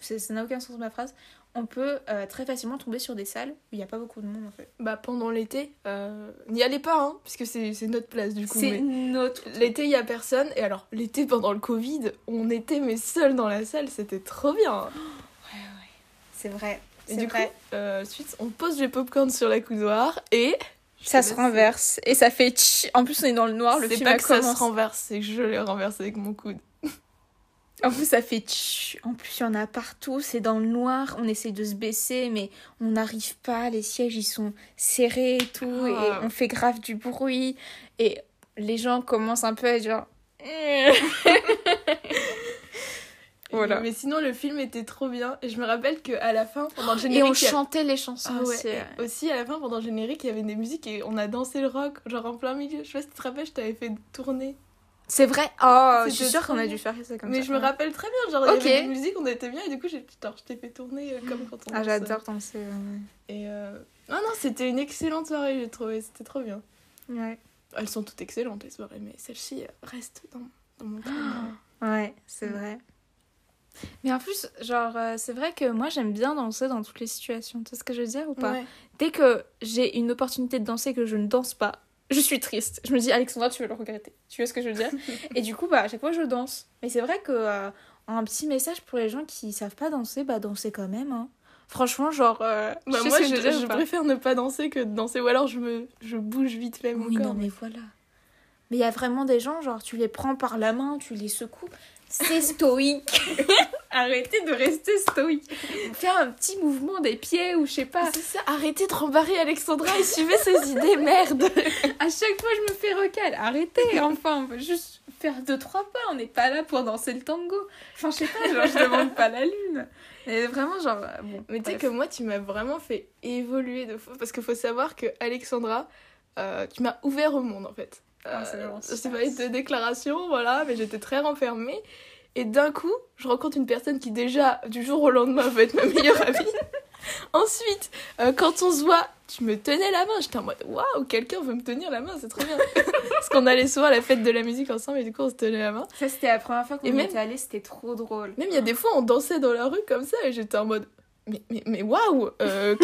ça n'a aucun sens ma phrase on peut euh, très facilement tomber sur des salles où il n'y a pas beaucoup de monde en fait Bah, pendant l'été, euh, n'y allez pas, hein, puisque c'est c'est notre place, du coup. c'est notre L'été, il y a personne. Et alors, l'été, pendant le Covid, on était mais seuls dans la salle, c'était trop bien. [GASPS] c'est vrai Et c'est du vrai coup, ensuite, on pose les popcorn sur la coudoir et. Ça se renverse et ça fait tch. En plus, on est dans le noir, le film pas a que ça se renverse, c'est que je l'ai renversé avec mon coude. En plus, ça fait tch. En plus, il y en a partout. C'est dans le noir. On essaie de se baisser, mais on n'arrive pas. Les sièges, ils sont serrés et tout. Et Ah. on fait grave du bruit. Et les gens commencent un peu à être genre. [LAUGHS] [LAUGHS] Voilà. Mais sinon, le film était trop bien. Et je me rappelle qu'à la fin, pendant le Et générique. on y a- chantait les chansons Ah ouais, aussi. et aussi à la fin pendant le générique il y avait des musiques et on a dansé le rock genre en plein milieu je sais pas si tu te rappelles je t'avais fait tourner C'est vrai? Oh, je suis sûre qu'on a dû faire ça comme mais ça. je me Ouais. rappelle très bien genre Ok. il y avait des musiques on était bien et du coup j'ai je t'ai fait tourner euh, comme quand on Ah, j'adore danser. ouais. et euh... ah non c'était une excellente soirée j'ai trouvé c'était trop bien Ouais. elles sont toutes excellentes les soirées mais celle-ci euh, reste dans, dans mon [GASPS] crâne Ouais, c'est vrai. Mais en plus, genre, euh, c'est vrai que moi j'aime bien danser dans toutes les situations. Tu sais ce que je veux dire ou pas Ouais. Dès que j'ai une opportunité de danser et que je ne danse pas, je suis triste. Je me dis, Alexandra, tu vas le regretter. Tu vois ce que je veux dire [LAUGHS] Et du coup, bah, à chaque fois, je danse. Mais c'est vrai que euh, un petit message pour les gens qui savent pas danser, bah, danser quand même. Hein. Franchement, genre. euh, Bah, je sais moi je, préfère ne pas danser que de danser ou alors je me je bouge vite fait mon Oui, corps non, mais voilà. Mais il y a vraiment des gens, genre, tu les prends par la main, tu les secoues. C'est stoïque. [LAUGHS] Arrêtez de rester stoïque. Faire un petit mouvement des pieds ou je sais pas. c'est ça arrêtez de rembarrer Alexandra et suivez ses [LAUGHS] idées merde À chaque fois, je me fais recal. Arrêtez, enfin, on veut juste faire deux, trois pas. On n'est pas là pour danser le tango. Enfin, je sais pas, genre, je demande pas la lune. Et vraiment, genre, euh, bon. Mais tu sais que moi, tu m'as vraiment fait évoluer de fou. Parce qu'il faut savoir que Alexandra, euh, tu m'as ouvert au monde en fait. Ah, c'est Euh, super. pas une déclaration, voilà, mais j'étais très renfermée. Et d'un coup, je rencontre une personne qui déjà, du jour au lendemain, va être ma meilleure amie. [LAUGHS] Ensuite, euh, quand on se voit, tu me tenais la main. J'étais en mode, waouh, quelqu'un veut me tenir la main, c'est trop bien. [LAUGHS] Parce qu'on allait souvent à la fête de la musique ensemble et du coup, on se tenait la main. Ça, c'était la première fois qu'on était allés, c'était trop drôle. Même il y a des fois, on dansait dans la rue comme ça et j'étais en mode, mais, mais, mais waouh euh,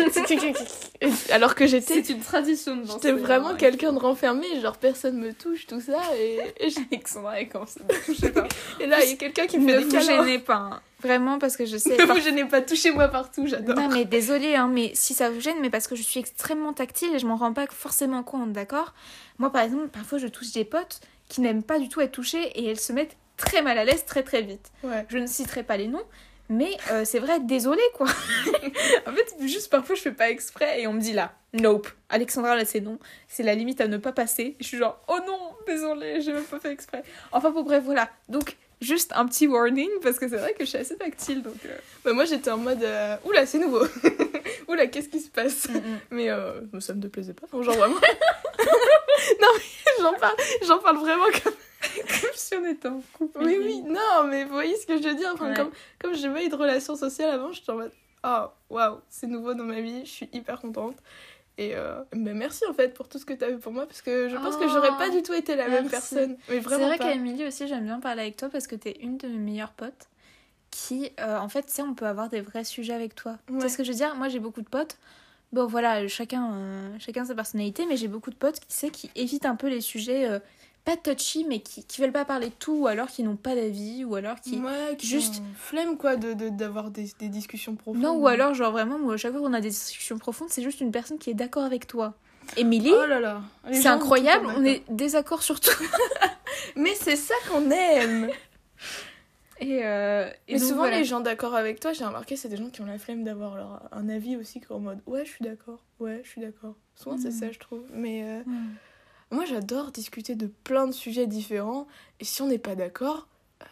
Alors que j'étais C'est une tradition de. J'étais vraiment ouais. quelqu'un de renfermé, genre personne me touche, tout ça, et, et, je- Alexandra, elle commence à [LAUGHS] me toucher pas. et là il y a quelqu'un qui me Ne fait des vous câlins. gênez pas. hein. Vraiment, parce que je sais. Ne vous gênez pas, touchez-moi partout, j'adore. Non, mais désolée, hein, mais si ça vous gêne, mais parce que je suis extrêmement tactile et je m'en rends pas forcément compte, d'accord? Moi, par exemple, parfois je touche des potes qui n'aiment pas du tout être touchés et elles se mettent très mal à l'aise très très vite. Ouais. Je ne citerai pas les noms, mais euh, c'est vrai, désolée quoi. [LAUGHS] en fait, juste parfois je fais pas exprès et on me dit là, nope. Alexandra, là c'est non, c'est la limite à ne pas passer. Je suis genre, oh non, désolée, j'ai même pas fait exprès. Enfin, bon, bref, voilà. Donc, juste un petit warning parce que c'est vrai que je suis assez tactile donc. euh, Bah, moi j'étais en mode, euh, oula, c'est nouveau. [LAUGHS] oula, qu'est-ce qui se passe? Mm, mm. Mais euh, ça me déplaisait pas, genre vraiment. [LAUGHS] [LAUGHS] non, mais j'en parle, j'en parle vraiment comme. Comme si on était en couple. Oui, oui, non, mais vous voyez ce que je veux dire enfin, Ouais. comme, comme j'ai pas eu de relation sociale avant, j'étais en mode, oh, waouh, c'est nouveau dans ma vie, je suis hyper contente. Et euh, bah, merci en fait pour tout ce que t'as fait pour moi parce que je pense que Oh, j'aurais pas du tout été la même personne. Mais C'est vrai Émilie aussi, j'aime bien parler avec toi parce que t'es une de mes meilleures potes qui, euh, en fait, tu sais, on peut avoir des vrais sujets avec toi. Tu Ouais. sais ce que je veux dire? Moi, j'ai beaucoup de potes. Bon, voilà, chacun, euh, chacun sa personnalité, mais j'ai beaucoup de potes qui, sais, qui évitent un peu les sujets euh, pas touchy, mais qui, qui veulent pas parler de tout, ou alors qui n'ont pas d'avis, ou alors qui. Ouais, qui juste- flemme quoi de de- d'avoir des, des discussions profondes. Non, ou alors, genre vraiment, moi, à chaque fois qu'on a des discussions profondes, c'est juste une personne qui est d'accord avec toi. Émilie, Oh là là. C'est incroyable, on est désaccord sur tout. [LAUGHS] Mais c'est ça qu'on aime. [LAUGHS] Et, euh, et donc, souvent voilà. les gens d'accord avec toi, j'ai remarqué, c'est des gens qui ont la flemme d'avoir leur un avis aussi en mode ouais, je suis d'accord. Ouais, je suis d'accord. Souvent c'est Mm. ça, je trouve. Mais euh, Hmm. moi j'adore discuter de plein de sujets différents et si on n'est pas d'accord, euh,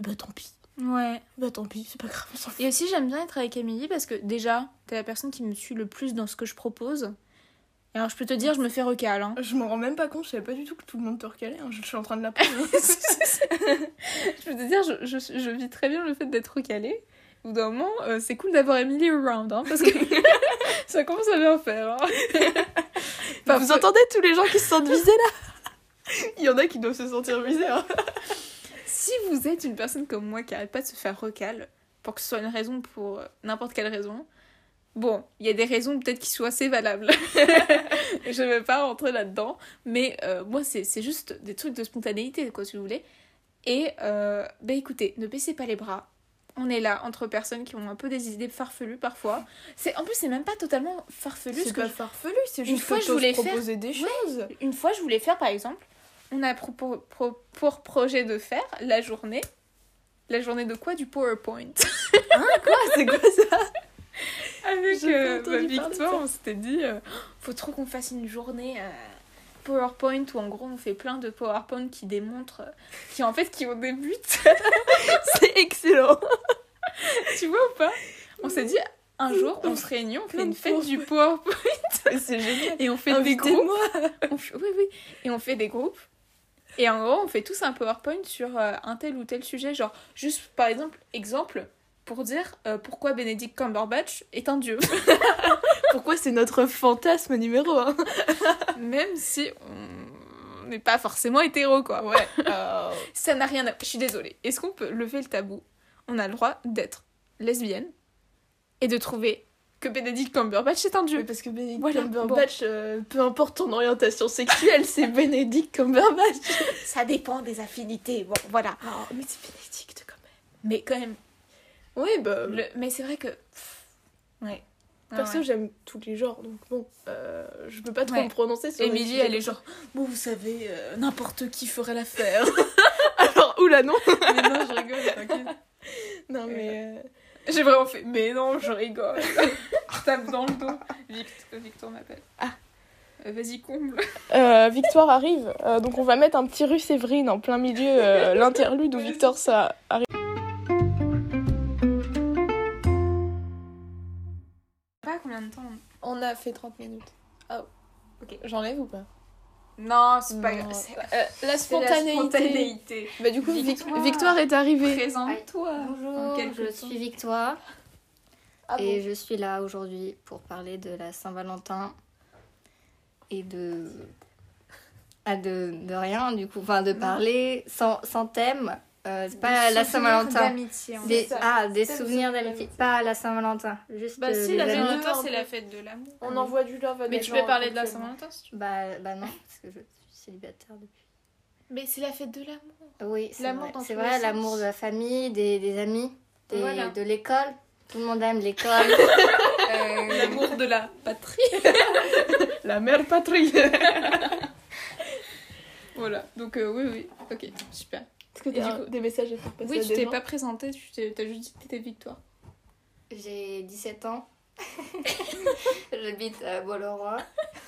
bah tant pis. Ouais. Bah tant pis, c'est pas grave, on s'en fout. Et aussi, j'aime bien être avec Émilie parce que déjà, t'es la personne qui me suit le plus dans ce que je propose. Et alors, je peux te dire, je me fais recal. Hein. Je m'en rends même pas compte, je savais pas du tout que tout le monde te recalait, hein, je suis en train de l'apprendre. [LAUGHS] je peux te dire, je, je, je vis très bien le fait d'être recalée. Au bout d'un moment, euh, c'est cool d'avoir Émilie around, hein, parce que [LAUGHS] ça commence à bien faire. Hein. Vous entendez tous les gens qui se sentent visés là? Il y en a qui doivent se sentir visés. Hein. Si vous êtes une personne comme moi qui arrête pas de se faire recal, pour que ce soit une raison pour euh, n'importe quelle raison, bon, il y a des raisons peut-être qui soient assez valables. [LAUGHS] je vais pas rentrer là-dedans, mais euh, moi, c'est juste des trucs de spontanéité, quoi, si vous voulez. Et, euh, bah écoutez, ne baissez pas les bras. On est là entre personnes qui ont un peu des idées farfelues parfois. C'est en plus c'est même pas totalement farfelu. ce C'est pas je- farfelu, c'est Une juste fois, que je voulais faire- des choses. Une fois, je voulais faire par exemple, on a pro- pour projet de faire la journée La journée de quoi? Du PowerPoint. Hein? Quoi? C'est quoi ça? [LAUGHS] Avec pas euh, de victoire, on s'était dit euh, faut trop qu'on fasse une journée euh, PowerPoint où en gros on fait plein de PowerPoint qui démontrent, euh, qui en fait qui ont des buts. [LAUGHS] C'est excellent. [LAUGHS] tu vois ou pas? On s'est dit un jour on se réunit, on fait une fête du PowerPoint [LAUGHS] C'est génial. et on fait des groupes. Invitez-moi. On fait- Oui oui et on fait des groupes. Et en gros on fait tous un PowerPoint sur euh, un tel ou tel sujet, genre juste par exemple exemple pour dire euh, pourquoi Benedict Cumberbatch est un dieu. [LAUGHS] Pourquoi c'est notre fantasme numéro un? Même si on n'est pas forcément hétéro, quoi. Ouais. [LAUGHS] Ça n'a rien à... Je suis désolée. Est-ce qu'on peut lever le tabou? On a le droit d'être lesbienne et de trouver que Benedict Cumberbatch est un Mais dieu. parce que Benedict Voilà, Cumberbatch, euh, peu importe ton orientation sexuelle, c'est Benedict Cumberbatch. [LAUGHS] Ça dépend des affinités. Bon, voilà. Oh, mais c'est Benedict quand même. Mais quand même... Oui, bah, le- Mais c'est vrai que... Ouais. Ah perso, ouais. j'aime tous les genres, donc bon, euh, je peux pas trop Ouais. me prononcer sur Émilie, elle est genre... Bon, vous savez, euh, n'importe qui ferait l'affaire. [LAUGHS] Alors, oula, non [LAUGHS] mais non, je rigole, t'inquiète. Non, mais... euh, J'ai vraiment fait, mais non, je rigole. je [LAUGHS] tape dans le dos. Victor, Victor m'appelle. Ah. Euh, Vas-y, comble. Euh, Victoire arrive, euh, donc on va mettre un petit rue Séverine en plein milieu, euh, l'interlude où Victor ça arrive. Combien de temps on- a fait 30 minutes. Ah, Ok. J'enlève ou pas? Non, c'est pas grave. C'est euh, La spontanéité. Bah du coup, Vic- Victoire. Victoire, est arrivée. Présente-toi. Bonjour, je temps. suis Victoire Ah et je suis là aujourd'hui pour parler de la Saint-Valentin et de... Ah, de, de rien du coup, enfin de parler sans, sans thème. Euh, c'est pas la Saint-Valentin. Des, ah, des souvenirs souvenir d'amitié. Pas la Saint-Valentin. Juste Bah euh, si, la. Saint-Valentin, c'est la fête de l'amour. On envoie du love à Mais des tu gens peux parler de la. Saint-Valentin si tu veux. Bah, bah non, parce que je suis célibataire depuis. Mais c'est la fête de l'amour. Oui, c'est L'amour vrai. C'est l'amour de la famille, des, des amis, des- Voilà. de l'école. Tout le monde aime l'école. [LAUGHS] Euh, L'amour de la patrie. [LAUGHS] La mère patrie. [LAUGHS] Voilà. Donc, euh, oui, oui. Ok, super. Est-ce que t'as des messages à faire passer Oui, à tu t'es pas présentée, tu t'es- t'as juste dit que t'étais Victoire. J'ai 17 ans. [LAUGHS] J'habite à Bois-le-Roi.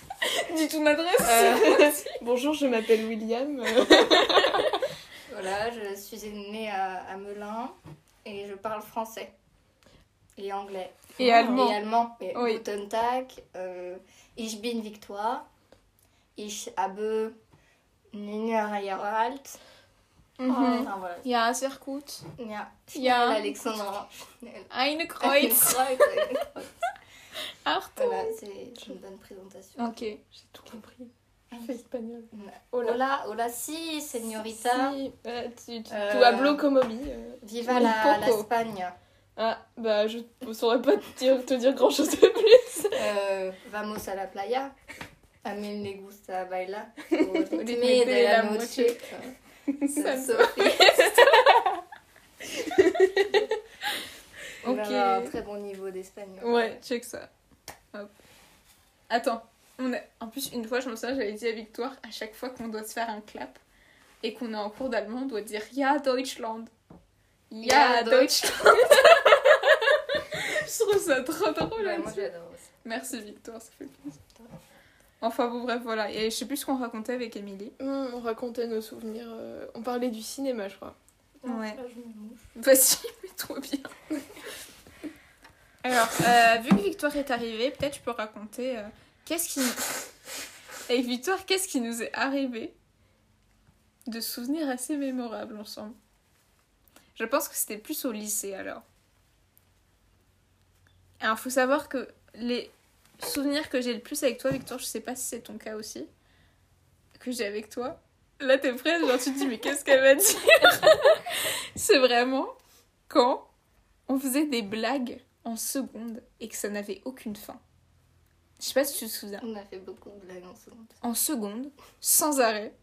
[LAUGHS] Dis ton adresse. Euh, [LAUGHS] Bonjour, je m'appelle William. Voilà, je suis née à, à Melun et je parle français et anglais. Et allemand. Et allemand. Et Oui. Guten Tag, euh, ich bin Victoire, ich habe Nunarayaralt. Mhm. Enfin voilà. Ja, sehr gut. Ja, Ja. Alexandra. Eine Kreuz. Voilà, Achtung. c'est une bonne présentation. Ok. J'ai tout compris. Je fais espagnol. Hola, hola, hola, si, señorita. Si, euh, tu, tu, Euh, tu hablo como mi. euh. Viva la, l'Espagne. Ah, bah je ne saurais pas te dire, te dire grand chose de plus. Euh, vamos a la playa. A mí me gusta bailar. [LAUGHS] Ritme de de la la noche. Ça. [LAUGHS] On a un très bon niveau d'espagnol. Ouais, check ça. Hop. Attends. On a... En plus, une fois, je me souviens, j'avais dit à Victoire, à chaque fois qu'on doit se faire un clap et qu'on est en cours d'allemand, on doit dire Ja Deutschland. Ja Ja, Deutschland. [LAUGHS] je trouve ça trop drôle. Ouais, moi j'adore aussi. Merci Victoire, ça fait plaisir. Enfin bon, bref, voilà. Et je sais plus ce qu'on racontait avec Émilie. On racontait nos souvenirs. euh, on parlait du cinéma, je crois. Ouais. Ah, je me mouche. Vas-y, mets-toi bien. Alors, euh, vu que Victoire est arrivée, peut-être je peux raconter euh, qu'est-ce qui. Avec [LAUGHS] Victoire, qu'est-ce qui nous est arrivé de souvenirs assez mémorables ensemble? Je pense que c'était plus au lycée alors. Alors, faut savoir que les souvenirs que j'ai le plus avec toi, Victoire, je sais pas si c'est ton cas aussi, que j'ai avec toi. Là, t'es prête, genre tu te dis, mais qu'est-ce qu'elle va dire? [LAUGHS] C'est vraiment quand on faisait des blagues en seconde et que ça n'avait aucune fin. Je sais pas si tu te souviens. On a fait beaucoup de blagues en seconde. En seconde, sans arrêt.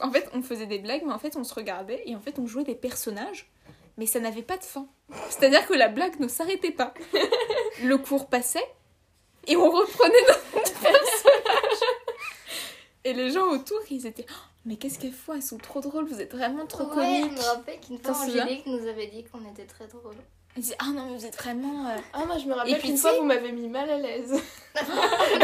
En fait, on faisait des blagues, mais en fait, on se regardait et en fait, on jouait des personnages, mais ça n'avait pas de fin. C'est-à-dire que la blague ne s'arrêtait pas. [LAUGHS] Le cours passait et on reprenait notre [LAUGHS] personnage. Et les gens autour, ils étaient Oh, Mais qu'est-ce qu'elles font? Elles sont trop drôles, vous êtes vraiment trop Ouais, je comiques. me rappelle qu'une fois, Angélique nous avait dit qu'on était très drôles. Ils disaient Ah non, mais vous êtes vraiment. euh, Ah, moi je me rappelle puis, qu'une tu fois vous m'avez mis mal à l'aise. [LAUGHS] Bah,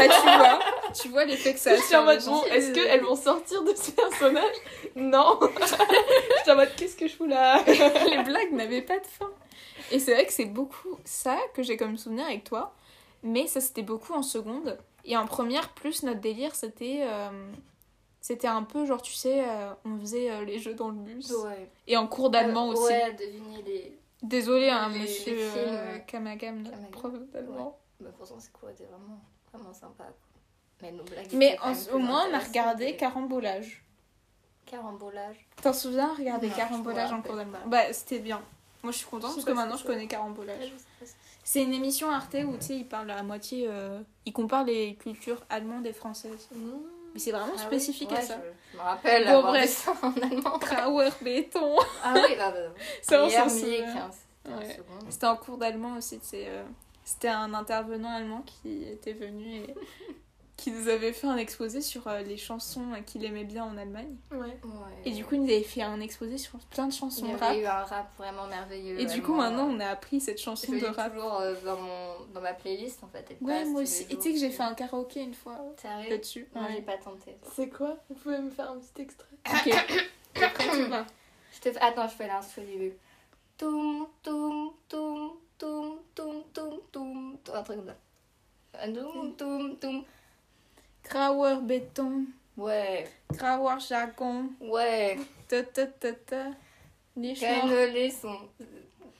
tu vois, tu vois l'effet que ça a Je suis en mode, bon, est-ce qu'elles vont sortir de ce personnage? Non [LAUGHS] Je suis en mode, qu'est-ce que je fous là? Les blagues n'avaient pas de fin. Et c'est vrai que c'est beaucoup ça que j'ai comme souvenir avec toi. Mais ça, c'était beaucoup en seconde. Et en première, plus notre délire, c'était. euh, C'était un peu genre, tu sais, euh, on faisait euh, les jeux dans le bus. Ouais. Et en cours d'allemand aussi. Ouais, deviner les. Désolé, hein, Les- monsieur les films, Kamagam, notre Kamagam. prof d'allemand. Bah, pourtant, c'est quoi, c'était vraiment, vraiment sympa. Mais nos blagues. Mais en- au moins, on a regardé et- Carambolage. Carambolage. T'en souviens, regarder Carambolage en cours d'allemand. Bah, c'était bien. Moi, je suis contente parce que maintenant, je connais Carambolage. C'est une émission Arte où tu sais, ils parlent à moitié. euh, ils comparent les cultures allemandes et françaises. Mais c'est vraiment Ah oui, spécifique à ça. Je, je me rappelle Bon, avoir bref. ça en allemand. [LAUGHS] Grauer Béton. Ah oui, là, [LAUGHS] Ça, on hier, s'en midi et souvient. 15. C'était en cours d'allemand aussi. euh, C'était un intervenant allemand qui était venu et qui nous avait fait un exposé sur euh, les chansons qu'il aimait bien en Allemagne. Ouais. Ouais. Et du coup, il nous avait fait un exposé sur plein de chansons il y de rap. avait eu un rap vraiment merveilleux. Et du coup, maintenant, on a appris cette chanson je de rap. toujours euh, dans, mon, dans ma playlist en fait. elle Ouais, moi aussi. Et tu sais que j'ai fait un karaoké une fois Sérieux là-dessus. Non, Ouais. j'ai pas tenté. C'est quoi? Vous pouvez me faire un petit extrait? [COUGHS] Ok. [COUGHS] Je te fais... Attends, je fais l'instru du début. Toum, toum, toum, toum, toum, toum, toum. Un truc comme ça. Toum, toum, toum. Grauer Béton. Ouais, Grauer Jargon. ouais. Ta ta ta ta. Nicht noch, Keine Lesson.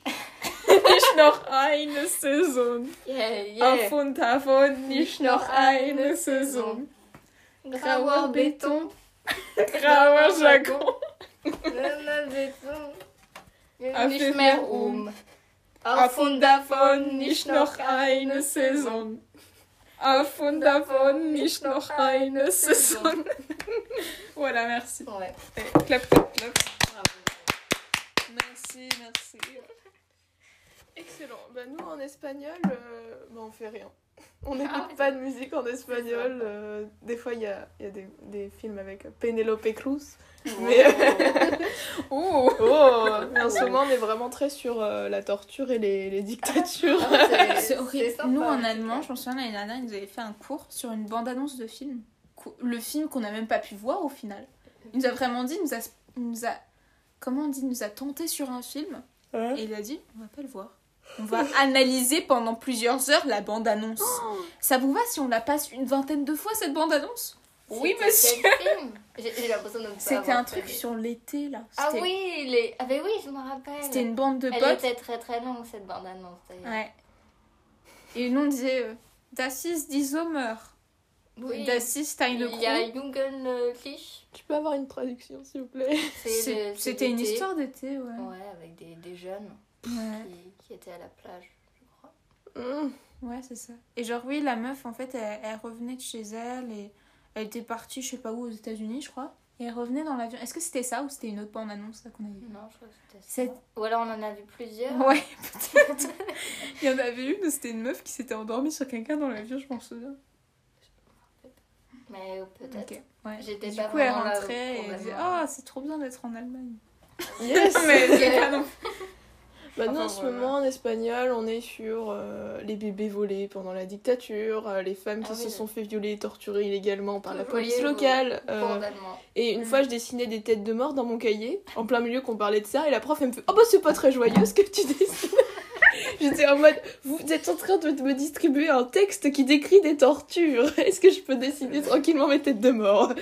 nicht noch eine Saison. Yeah, yeah. Auf und davon nicht noch eine Saison. Grauer Béton. [LAUGHS] Grauer Jargon. Grauer Nicht mehr um. Auf und davon nicht noch eine Saison. Auf und davon nicht noch eine Saison. [LAUGHS] Voilà, merci. Ouais. Clap, clap, clap. Bravo. Merci, merci. Excellent. Bah, nous en espagnol, euh, bah, on fait rien. On n'écoute Ah ouais. pas de musique en espagnol. euh, des fois, il y a, il y a des, des films avec Penelope Cruz. Mais, [LAUGHS] Oh [LAUGHS] oh, mais en ce moment, on est vraiment très sur euh, la torture et les, les dictatures. Ah C'est horrible. sympa, Nous, en allemand, je m'en souviens l'année dernière, ils nous avaient fait un cours sur une bande-annonce de film. Le film qu'on n'a même pas pu voir au final. Il nous a vraiment dit, il nous a, il nous a comment on dit, il nous a tenté sur un film et il a dit, on va pas le voir. On va analyser pendant plusieurs heures la bande-annonce. Ça vous va si on la passe une vingtaine de fois cette bande-annonce? Oui, monsieur. C'était un truc sur l'été là. Ah oui, les... ah ben oui, je me rappelle. C'était une bande de Elle potes. était très très longue cette bande annonce d'ailleurs. Ouais. Et nous on disait euh, Das ist die Sommer. Oui. Das ist eine Il y a Crew. Jugendlich. Tu peux avoir une traduction, s'il vous plaît? C'était une histoire d'été, ouais. Ouais, avec des, des jeunes Ouais, qui, qui étaient à la plage, je crois. Mmh. ouais c'est ça. Et genre, oui, la meuf, en fait, elle, elle revenait de chez elle et elle était partie, je sais pas où, aux États-Unis, je crois. Et elle revenait dans l'avion. Est-ce que c'était ça ou c'était une autre bande-annonce là, qu'on avait vue Non, je crois que c'était ça. Ou alors on en a vu plusieurs. Ouais, [LAUGHS] peut-être. Il y en avait une où c'était une meuf qui s'était endormie sur quelqu'un dans l'avion, je m'en souviens. Mais peut-être. Ok, ouais. J'étais Et du pas coup, elle vraiment là, rentrait et elle disait. Ah, c'est trop bien d'être en Allemagne. Yes [LAUGHS] Mais [LAUGHS] non Bah, Enfin, en ce voilà. moment, en espagnol, on est sur euh, les bébés volés pendant la dictature, euh, les femmes qui Ah se oui. sont fait violer et torturer illégalement par la police locale. euh, et une Mm. fois, je dessinais des têtes de mort dans mon cahier, en plein milieu qu'on parlait de ça, et la prof, elle me fait Oh bah, c'est pas très joyeux ce que tu dessines [LAUGHS] J'étais en mode Vous êtes en train de me distribuer un texte qui décrit des tortures. [LAUGHS] Est-ce que je peux dessiner tranquillement mes têtes de mort?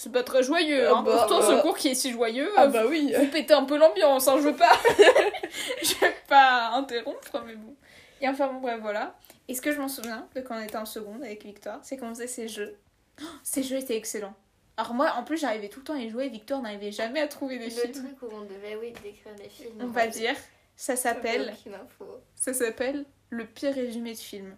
C'est pas très joyeux, Ah hein. bah, Pourtant, bah. ce cours qui est si joyeux, Ah euh, bah oui vous pétez un peu l'ambiance, hein. Je veux pas. [LAUGHS] je veux pas interrompre, mais bon. Et enfin, bon, bref, voilà. Et ce que je m'en souviens de quand on était en seconde avec Victoire, c'est qu'on faisait ces jeux. Oh, ces jeux étaient excellents. Alors, moi, en plus, j'arrivais tout le temps à y jouer Victoire n'arrivait jamais à trouver des Le films. truc où on devait, oui, décrire des films. On va dire, ça s'appelle. Ça s'appelle le pire résumé de film.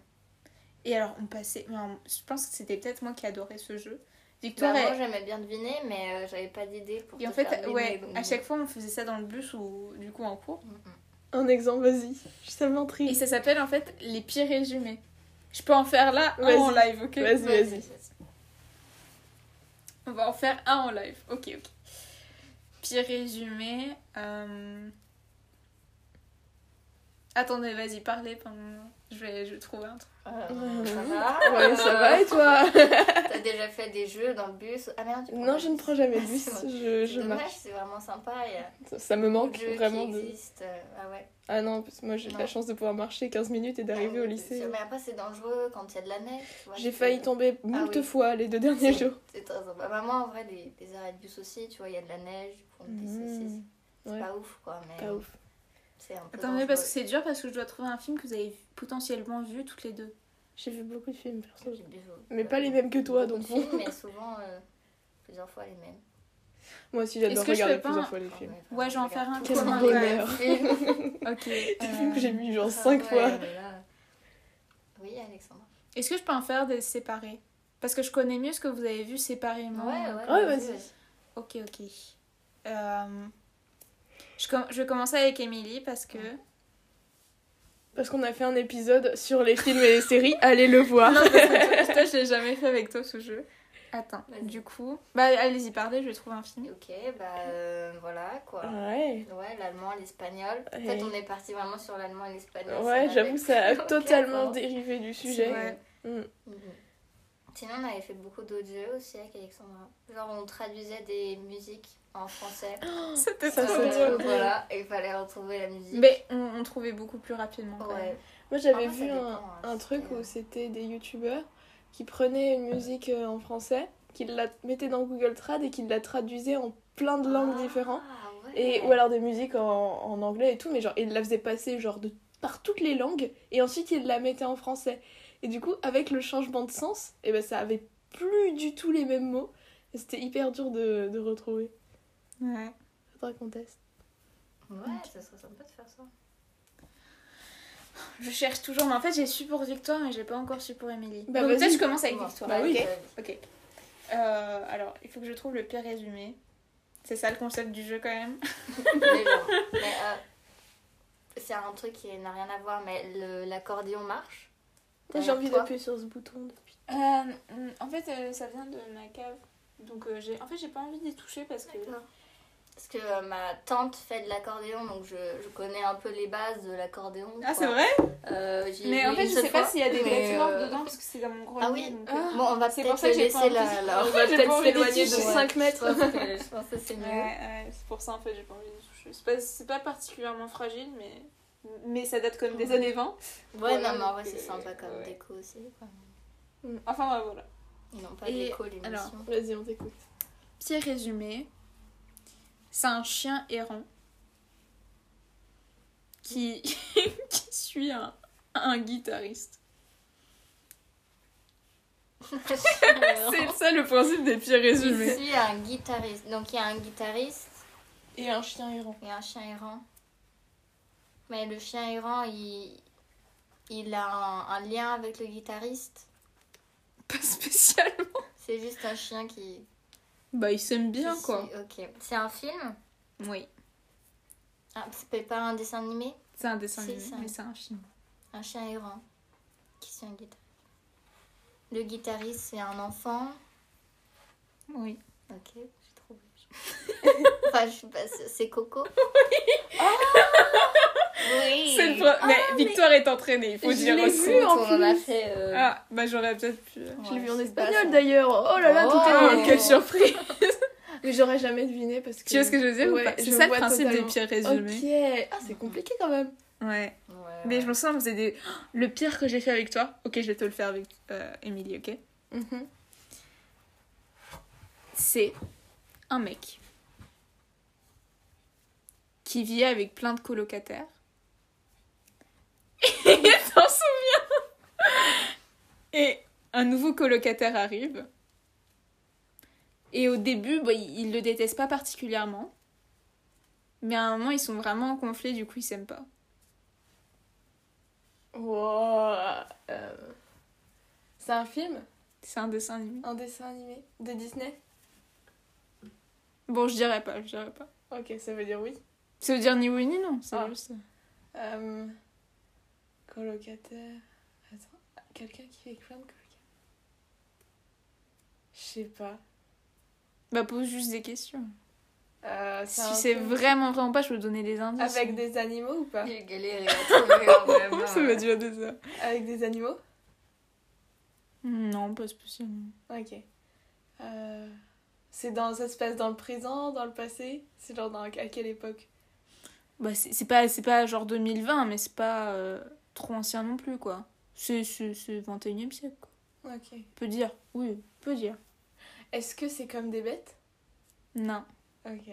Et alors, on passait. je pense que c'était peut-être moi qui adorais ce jeu. Bah, Victoire, moi elle- j'aimais bien deviner, mais euh, j'avais pas d'idée pour Et en fait, faire deviner, ouais, donc à chaque fois, on faisait ça dans le bus ou du coup en cours. Mm, mm. Un exemple, vas-y. Je suis tellement Et ça s'appelle en fait les pires résumés. Je peux en faire là un en live, ok? Vas-y, vas-y. On va en faire un en live. Ok, ok. Pire résumé. euh, Attendez, vas-y, parlez pendant. Je vais, je vais trouver un truc. Euh, [LAUGHS] ça va Ouais, ça va et toi [LAUGHS] T'as déjà fait des jeux dans le bus? Ah merde, tu prends Non, je le ne prends jamais [LAUGHS] de Ah, bus, c'est je, je dommage, marche. c'est vraiment sympa. Ça, ça me manque vraiment qui de... existent. euh, Ah ouais. Ah non, parce que moi j'ai de la chance de pouvoir marcher 15 minutes et d'arriver Ah au lycée. sûr. Mais après, c'est dangereux quand il y a de la neige. tu vois, J'ai failli tomber moult oui. fois les deux derniers C'est- jours. C'est très sympa. Maman, en vrai, les, les arrêts de bus aussi, tu vois, il y a de la neige, on Mmh. c'est Ouais. pas ouf, quoi. Mais Pas ouf. C'est un peu. Attendez, parce que c'est dur parce que je dois trouver un film que vous avez potentiellement vu toutes les deux. J'ai vu beaucoup de films perso. Vu, Mais euh, pas les mêmes que toi, donc films, mais souvent euh, plusieurs fois les mêmes. Moi aussi j'adore regarder plusieurs un- fois les Enfin, films. Ouais, je vais en faire un Quel bonheur. [LAUGHS] [LAUGHS] Ok. Des euh, films que j'ai vus genre Ah 5 ouais, fois. là- Oui, Alexandra. Est-ce que je peux en faire des séparés? Parce que je connais mieux ce que vous avez vu séparément. Ouais, ouais. Ouais, vas-y. Ok, ok. Euh, Je, com- je vais commencer avec Émilie parce que. Parce qu'on a fait un épisode sur les films et les séries, [LAUGHS] allez le voir. Non, parce que toi, toi, je l'ai jamais fait avec toi ce jeu. Attends, du coup. Bah, allez-y, parlez, je vais trouver un film. Ok, bah euh, voilà quoi. Ouais. Ouais, l'allemand, l'espagnol. En Ouais. fait, on est parti vraiment sur l'allemand et l'espagnol. Ouais, j'avoue ça a [LAUGHS] totalement dérivé du sujet. vrai. Mm. Mhm. Sinon, on avait fait beaucoup d'autres jeux aussi avec Alexandra. Genre, on traduisait des musiques en français. [GASPS] C'était Ça, voilà, et il fallait retrouver la musique. Mais on, on trouvait beaucoup plus rapidement. quand même. Ouais. Moi j'avais vu dépend, un, hein, un truc où euh, c'était des youtubeurs qui prenaient une musique euh, en français, qu'ils la mettaient dans Google Trad et qu'ils la traduisaient en plein de langues Ah, différentes. ouais. Et, ou alors des musiques en, en anglais et tout, mais genre ils la faisaient passer genre de, par toutes les langues et ensuite ils la mettaient en français. Et du coup, avec le changement de sens, et ben ça avait plus du tout les mêmes mots. C'était hyper dur de, de retrouver. Ouais. Faudra qu'on teste. Ouais, ça serait sympa de faire ça. Je cherche toujours, mais en fait, j'ai su pour Victoire, mais j'ai pas encore su pour Émilie. Bah, Donc peut-être je commence avec Bon, Victoire. Bah oui. ok Ok. Euh, alors, il faut que je trouve le pire résumé. C'est ça le concept du jeu quand même. [LAUGHS] Mais genre, [LAUGHS] mais, euh, c'est un truc qui n'a rien à voir, mais le- l'accordéon marche. Moi j'ai envie d'appuyer sur ce bouton depuis. Euh, en fait, euh, ça vient de ma cave. Donc, euh, j'ai... en fait, j'ai pas envie d'y toucher parce que. Parce que euh, ma tante fait de l'accordéon, donc je, je connais un peu les bases de l'accordéon. Ah, c'est vrai Euh, Mais en fait, je sais pas s'il y a des mais, bâtiments euh, dedans parce que c'est dans mon grenier. Ah oui. donc, Ah. Bon, on va C'est peut-être pour ça le que j'ai pas laisser envie. alors. On va J'ai [LAUGHS] peut-être pas envie de s'éloigner de toucher. 5 mètres. Je pense que, c'est mieux. ouais, c'est pour ça en fait, j'ai pas envie de toucher. C'est pas, c'est pas particulièrement fragile, mais. Mais ça date comme des années 20. Ouais, Voilà, non, mais en vrai, c'est sympa comme ouais. déco aussi. Quoi. Enfin, voilà. Non, pas Et déco, l'émission. alors, Vas-y, on t'écoute. Petit résumé. C'est un chien errant qui, [LAUGHS] qui suit un, un guitariste. [LAUGHS] C'est ça le principe des pires résumés. Ici, un guitariste. Donc, il y a un guitariste Et un chien errant. et un chien errant. Mais le chien errant, il, il a un, un lien avec le guitariste. Pas spécialement. C'est juste un chien qui. Bah, ils s'aiment bien quoi. Ok. C'est un film Oui. ah, C'est pas un dessin animé C'est un dessin animé, ça. mais c'est un film. Un chien errant qui suit un guitariste. Le guitariste, c'est un enfant. Oui. Ok, j'ai trouvé. [LAUGHS] enfin, je sais pas, c'est- Coco. oui. C'est le pro- mais Ah, mais- Victoire est entraînée, il faut Je dire l'ai aussi. vu, en on en a plus. fait. euh, Ah, bah j'aurais peut-être pu. Je l'ai vu en espagnol d'ailleurs. Oh là là, tout Oh. est lié. quelle surprise [LAUGHS] Mais j'aurais jamais deviné parce que. Tu vois ce que je veux dire ou Ouais, pas? C'est ça le principe totalement. des pires résumés. Ok. Ah, c'est compliqué quand même. Ouais. Ouais, Mais je me souviens, on faisait des. [GASPS] Le pire que j'ai fait avec toi. Ok, je vais te le faire avec euh, ok? Mhm. C'est un mec qui vit avec plein de colocataires. Et t'en souviens Et un nouveau colocataire arrive. Et au début, bah, il il le déteste pas particulièrement. Mais à un moment, ils sont vraiment en conflit, du coup, ils s'aiment pas. Wow. Euh, C'est un film? C'est un dessin animé. Un dessin animé De Disney? Bon, je dirais pas, je dirais pas. Ok, ça veut dire oui. Ça veut dire ni oui ni non, c'est Ah. juste. Euh, colocataire. Quelqu'un qui fait plein de colocataires. Je sais pas. Bah, pose juste des questions. Euh, Si c'est truc vraiment, vraiment pas, je peux donner des indices. Avec des animaux ou pas? J'ai galéré à trouver vraiment. ça va durer des heures. Avec des animaux? Non, pas spécialement. Ok. Euh, c'est dans, ça se passe dans le présent, dans le passé? C'est genre dans, à quelle époque? Bah, c'est c'est pas, c'est pas genre 2020, mais c'est pas euh, trop ancien non plus, quoi. C'est c'est 21 e siècle, quoi. Ok. Peut dire, oui, peut dire. Est-ce que c'est comme des bêtes? Non, Ok.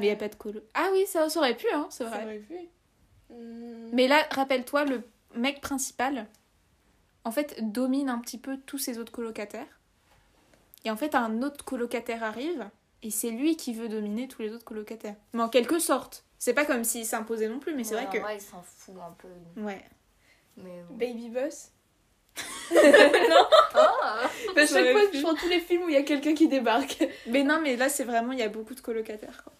mais y a pas de colo. Ah oui, ça, ça aurait pu, hein, c'est Ça vrai. aurait pu. Hmm. Mais là, rappelle-toi, le mec principal, en fait, domine un petit peu tous ses autres colocataires. Et en fait, un autre colocataire arrive, et c'est lui qui veut dominer tous les autres colocataires. Mais en quelque sorte. C'est pas comme s'il s'imposait non plus, mais c'est Ouais, vrai que... vrai, il s'en fout un peu. Ouais. Mais... Baby Boss Oh À Ça chaque fois, je prends tous les films où il y a quelqu'un qui débarque. Mais non, mais là, c'est vraiment, il y a beaucoup de colocataires. Quoi.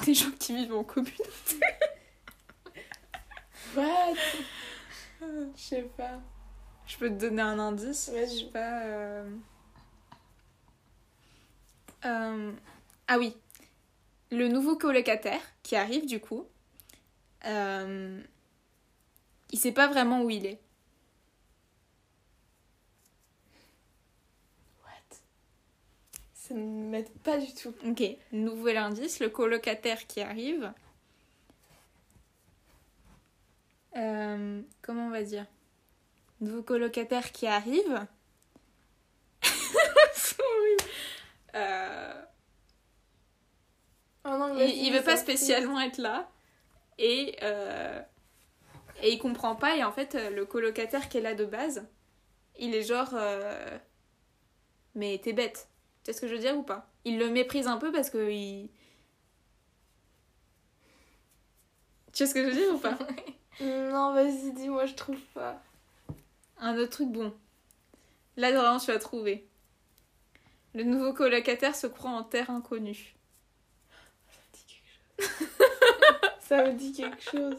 [LAUGHS] Des gens qui vivent en commune. What? Je sais pas. Je peux te donner un indice? Je sais pas. euh, euh, Ah oui. Le nouveau colocataire qui arrive, du coup, euh, il sait pas vraiment où il est. What? Ça ne m'aide pas du tout. Ok, nouvel indice, le colocataire qui arrive. Euh, comment on va dire? Nouveau colocataire qui arrive. [LAUGHS] Euh, Oh non, il, il veut pas spécialement être là. Et, euh, et il comprend pas. Et en fait, euh, le colocataire qui est là de base, il est genre. euh, mais t'es bête. Tu sais ce que je veux dire ou pas? Il le méprise un peu parce que il. Tu sais ce que je veux dire ou pas? [LAUGHS] Non, vas-y, dis-moi, je trouve pas. Un autre truc bon. Là, vraiment, tu vas trouver. Le nouveau colocataire se croit en terre inconnue. Ça me dit quelque chose.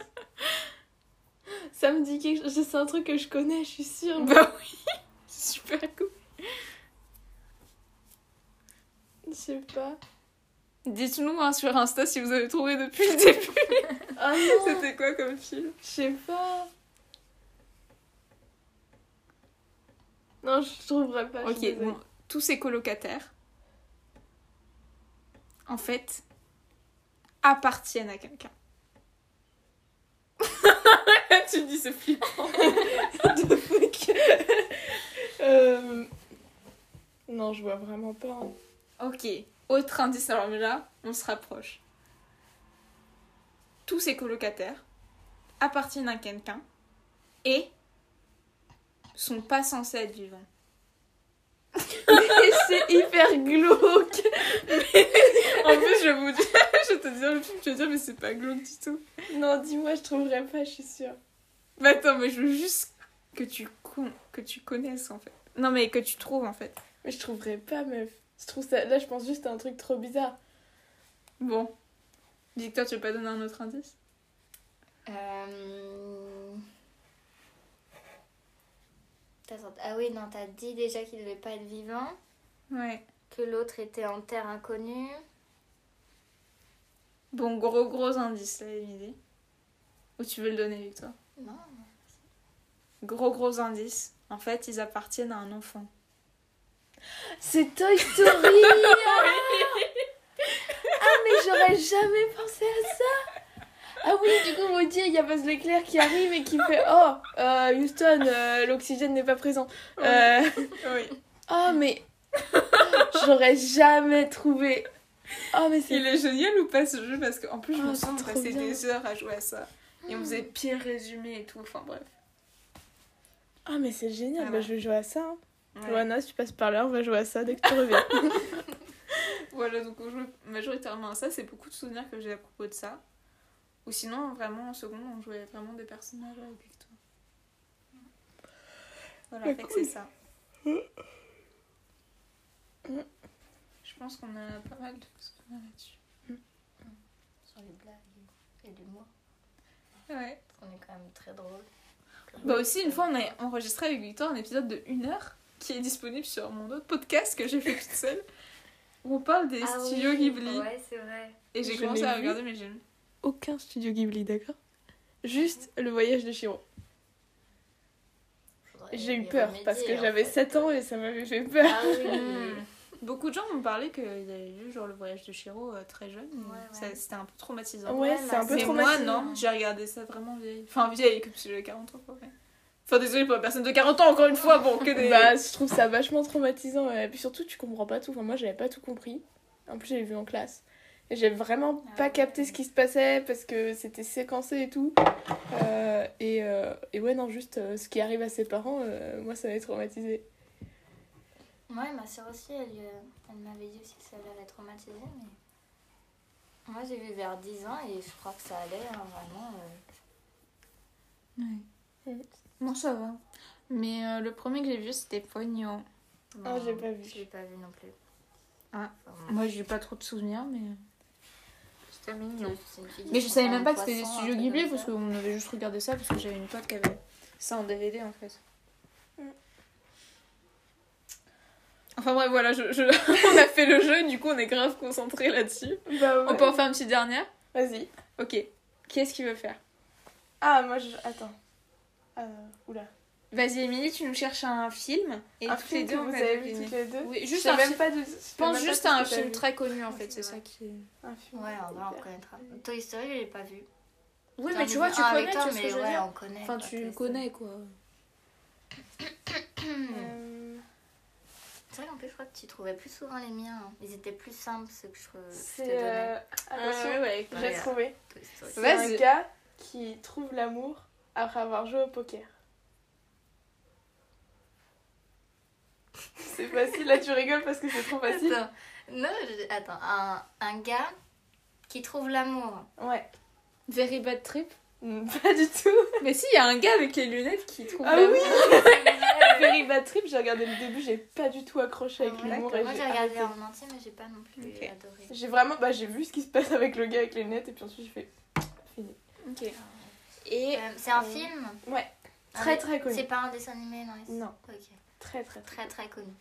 Ça me dit quelque chose. C'est un truc que je connais, je suis sûre. Bah oui [LAUGHS] Super cool Je sais pas. Dites-nous hein, sur Insta si vous avez trouvé depuis le début. [LAUGHS] Ah non C'était quoi comme film? Je sais pas. Non, je trouverai pas. Ok, bon, tous ces colocataires, en fait, appartiennent à quelqu'un. [LAUGHS] tu me dis c'est flippant. [LAUGHS] The fuck Euh, Non, je vois vraiment pas. hein. Ok, autre indice, alors mais là, on se rapproche. Tous ces colocataires appartiennent à quelqu'un et sont pas censés être vivants. [LAUGHS] Et c'est hyper glauque. En plus, je vous dire, je vais te dire le film, tu vas dire, mais c'est pas glauque du tout. Non, dis-moi, je trouverai pas, je suis sûre. Bah attends, mais je veux juste que tu, con- que tu connaisses en fait. Non, mais que tu trouves en fait. Mais je trouverai pas, meuf. Je trouve ça. Là, je pense juste à un truc trop bizarre. Bon. Victor, tu veux pas donner un autre indice? Euh... Ah oui, non, t'as dit déjà qu'il devait pas être vivant, Ouais. que l'autre était en terre inconnue. Bon, gros gros indice là, Émilie. Ou tu veux le donner, Victor? Non. Gros gros indice. En fait, ils appartiennent à un enfant. C'est Toy Story [LAUGHS] Ah, mais j'aurais jamais pensé à ça Ah oui, du coup, Woody, il y a Buzz l'éclair qui arrive et qui fait Oh, euh, Houston, euh, l'oxygène n'est pas présent. Euh, Oui. Oh, mais j'aurais jamais trouvé. Oh, mais c'est. Il est génial ou pas ce jeu Parce qu'en plus, je Oh, me sens passer des heures à jouer à ça. Et on faisait pire résumé et tout. Enfin bref. Oh, mais c'est génial, bah, je vais jouer à ça. hein. Ouais. Johanna, si tu passes par là, on va jouer à ça dès que tu reviens. [LAUGHS] [LAUGHS] Voilà, donc on joue majoritairement à ça. C'est beaucoup de souvenirs que j'ai à propos de ça. Ou sinon, vraiment, en seconde, on jouait vraiment des personnages avec Victor. Voilà, Ah, fait que cool. c'est ça. [LAUGHS] Je pense qu'on a pas mal de choses qu'on a là-dessus. Sur les blagues et l'humour. Ouais. On est quand même très drôle. Bah aussi, une fois, on a enregistré avec Victor un épisode de 1 heure. qui est disponible sur mon autre podcast que j'ai fait toute seule. Où on parle des Ah studios oui, Ghibli. Ouais, c'est vrai. Et j'ai commencé à regarder, mais j'ai. Aucun studio Ghibli, d'accord? Juste le voyage de Shiro. Faudrait J'ai eu peur parce que j'avais fait. 7 ans et ça m'avait fait peur. Ah oui. [LAUGHS] Beaucoup de gens m'ont parlé qu'ils avaient vu genre le voyage de Shiro euh, très jeune. Ouais, ouais. C'était un peu traumatisant. Ouais, Ouais, c'est un peu mais trop moi, non, j'ai regardé ça vraiment vieille. Enfin, vieille, comme si j'avais 40 ans, ouais. Enfin, désolé pour la personne de 40 ans, encore une fois, bon, que des. Bah, je trouve ça vachement traumatisant. Et puis surtout, tu comprends pas tout. Enfin, moi, j'avais pas tout compris. En plus, j'avais vu en classe. Et j'ai vraiment Ah pas ouais. capté ce qui se passait parce que c'était séquencé et tout. Euh, et, euh, et ouais, non, juste euh, ce qui arrive à ses parents, euh, moi, ça m'avait traumatisé. Ouais, ma soeur aussi, elle, euh, elle m'avait dit aussi que ça l'avait traumatisée, mais. Moi, j'ai vu vers 10 ans et je crois que ça allait, hein, vraiment. euh. Ouais. Bon, ça va. Mais euh, le premier que j'ai vu, c'était Pogno. Ah, j'ai pas vu. Je l'ai pas vu non plus. Ah. Enfin, Moi, j'ai pas trop de souvenirs, mais. C'était mignon. Mais je savais même pas que c'était des studios Ghibli parce qu'on avait juste regardé ça parce que j'avais une pote qui avait ça en DVD en fait. Mm. Enfin bref, voilà, je, je- [LAUGHS] on a fait le jeu, du coup on est grave concentré là-dessus. Bah, ouais. On peut en faire une petite dernière? Vas-y. Ok. Qui est-ce qui veut faire? Ah, moi, je. Attends. Euh, oula. Vas-y Émilie, tu nous cherches un film. Et un toutes les que deux, on vous va avez vu toutes les deux Oui, juste un même film. pas de. Je pense juste à un film très connu en Ah, fait, c'est ça qui est... Un film. Ouais, en vrai, on connaîtra. Toy Story, je l'ai pas vu. Oui, mais ai tu vois, tu avec connais, tu vois ce que mais je veux ouais, dire on connaît. Enfin, tu connais quoi. Euh, C'est vrai qu'en plus, je crois que tu trouvais plus souvent les miens. hein. Ils étaient plus simples, ceux que je, je te C'est. donnais. Euh... attention, ouais, ouais. j'ai trouvé. C'est Vas-y. un gars qui trouve l'amour après avoir joué au poker. C'est facile, là tu rigoles parce que c'est trop facile. Attends, non, je- attends, un, un gars qui trouve l'amour. Ouais. Very Bad Trip Mm, [LAUGHS] Pas du tout. Mais si, il y a un gars avec les lunettes qui trouve Ah l'amour. oui [LAUGHS] [LAUGHS] Very Bad Trip, j'ai regardé le début, j'ai pas du tout accroché avec l'humour. Moi et j'ai j'ai regardé arrêté. en entier, mais j'ai pas non plus adoré. J'ai vraiment, bah j'ai vu ce qui se passe avec le gars avec les lunettes et puis ensuite j'ai fait [TSK] fini. Ok. Et Euh, c'est un Euh, film Ouais, très très connu. C'est pas un dessin animé, non Non. Ok. Très très très. Très très connu.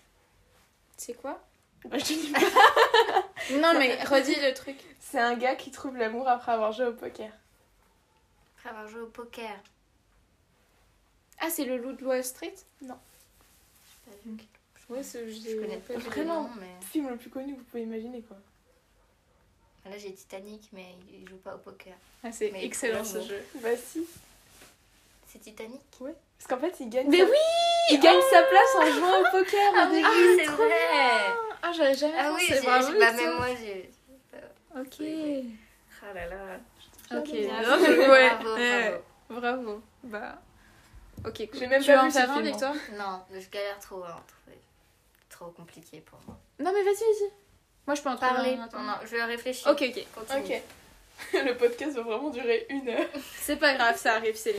c'est quoi Bah, je te dis pas. [LAUGHS] Non, mais [LAUGHS] redis le truc. C'est un gars qui trouve l'amour après avoir joué au poker. Après avoir joué au poker. Ah, c'est le loup de Wall Street? Pas vu. Ouais, c'est Je connais pas Vraiment. vraiment. Nom, mais... Le film le plus connu que vous pouvez imaginer quoi. Là j'ai Titanic, mais il joue pas au poker. Ah, c'est excellent ce jeu. Bah si. C'est Titanic? Parce qu'en fait il gagne. Mais sa... oui Il gagne sa place en jouant au poker Ah au oui, début. c'est vrai Ah, j'avais jamais Ah oui, pensé. Bravo, j'ai- bah, même moi j'ai. Ok. Ah là là. Ok. Bien Non, mais ouais. Bravo, ouais. bravo. Bravo. Bah. Ok, cool. J'ai même tu pas veux vu en ce faire un, film, hein. Victor Non, je galère trop à en trouver. Trop compliqué pour moi. Non, mais vas-y, vas-y. Moi, je peux en trouver Parler. Non, non, je vais réfléchir. Ok, ok. Continue. Ok. [LAUGHS] le podcast va vraiment durer une heure. [LAUGHS] C'est pas grave, ça arrive, c'est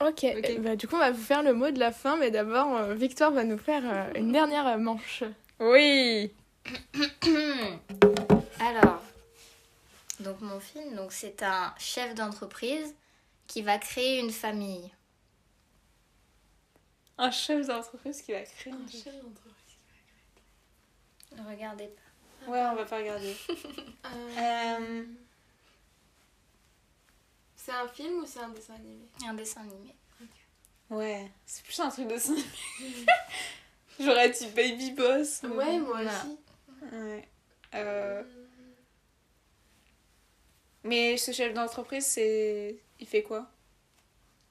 Ok, Ok. bah du coup on va vous faire le mot de la fin, mais d'abord euh, Victoire va nous faire euh, une dernière manche. Oui. [COUGHS] Alors, donc mon film, donc c'est un chef d'entreprise qui va créer une famille. Un chef d'entreprise qui va créer une Ne regardez pas. Ouais, on va pas regarder. [LAUGHS] Euh, C'est un film ou c'est un dessin animé? Un dessin animé. Ouais, c'est plus un truc de ça. J'aurais dit Baby Boss. Ouais, bon. moi Voilà. aussi. Ouais. Euh, Mais ce chef d'entreprise, c'est. Il fait quoi?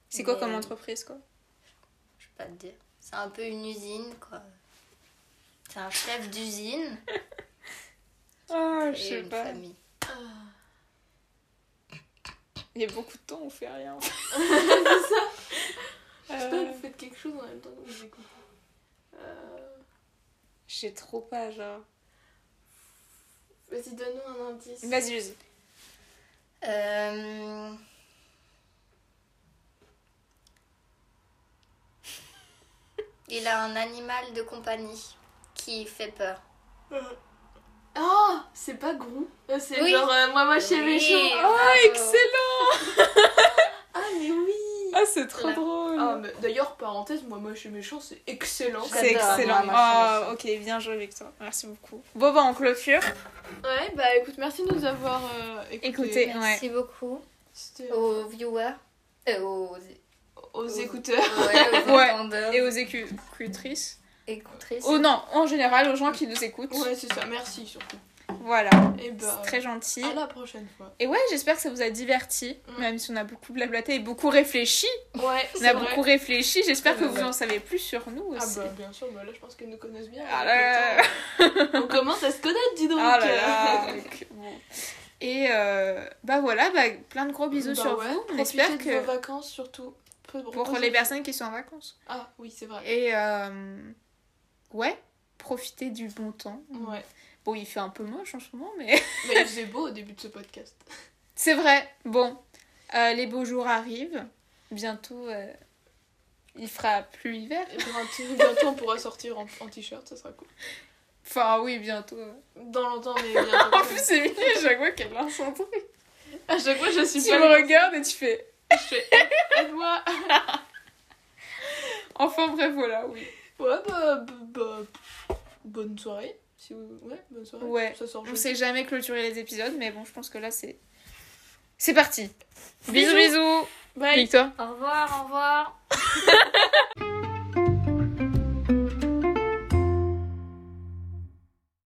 C'est quoi Mais- comme entreprise, quoi? Je peux pas te dire. C'est un peu une usine, quoi. C'est un chef d'usine [LAUGHS] Ah, je et sais pas. famille. Il y a beaucoup de temps, on fait rien. Je sais pas, vous faites quelque chose en même temps que vous écoutez. Euh... J'ai trop pas, genre. Vas-y, donne-nous un indice. Vas-y, vas-y. Euh... Il a un animal de compagnie qui fait peur. Oh, c'est pas Grou. Euh, C'est Oui. genre euh, moi, moi chez Oui. Méchant. Oh, excellent Ah, mais oui Ah, c'est trop Là. drôle. Ah, mais D'ailleurs, parenthèse, moi moche et méchant, c'est excellent. c'est excellent. Ah, moi, ok, bien joué avec toi. Merci beaucoup. Bon, bah, on clôture. Ouais, bah écoute, merci de nous avoir euh, écoutés. Écoutez. Merci beaucoup C'était euh, aux viewers. Euh, aux, aux aux- écouteurs. [LAUGHS] ouais, aux. Et aux écutrices. écoutrices. Oh non, en général, aux gens qui nous écoutent. Ouais, c'est ça, merci surtout. Voilà. Et bah, C'est très gentil. à la prochaine fois. Et ouais, j'espère que ça vous a diverti, Mm. même si on a beaucoup blablaté et beaucoup réfléchi. Ouais, On a vrai. beaucoup réfléchi. J'espère que vous en savez plus sur nous Ah aussi. bah bien sûr, bah là je pense qu'elle nous connaissent bien. Ah là temps. On commence à se connaître, dis donc. Ah là là. donc, bon. Et euh, bah voilà, bah, plein de gros bisous Bah sur ouais, vous. On espère de que vos vacances surtout. Pour posez- les personnes qui sont en vacances. Ah oui, c'est vrai. Et euh, ouais, profitez du bon temps. Ouais. Bon, il fait un peu moche en ce moment, mais [LAUGHS] Mais il faisait beau au début de ce podcast. c'est vrai. Bon, euh, les beaux jours arrivent. Bientôt, euh, il fera plus hiver. Et bientôt, on pourra sortir en, en t-shirt, ça sera cool. Enfin, oui, bientôt. Dans longtemps, mais [LAUGHS] bientôt. En plus, c'est mignon, chaque fois qu'elle lance un truc. à chaque fois, je suis Tu pas. me regardes et tu fais. Je fais aide-moi. [LAUGHS] Enfin, bref, voilà, oui. Ouais, bah, bah, bah, bonne soirée. Si vous... Ouais, bonne soirée. Ouais. Ça sort On sait jamais clôturer les épisodes, mais bon, je pense que là, c'est. C'est parti. Bisous, Bisous. bisous. Bye. Victor. Au revoir, au revoir. [LAUGHS]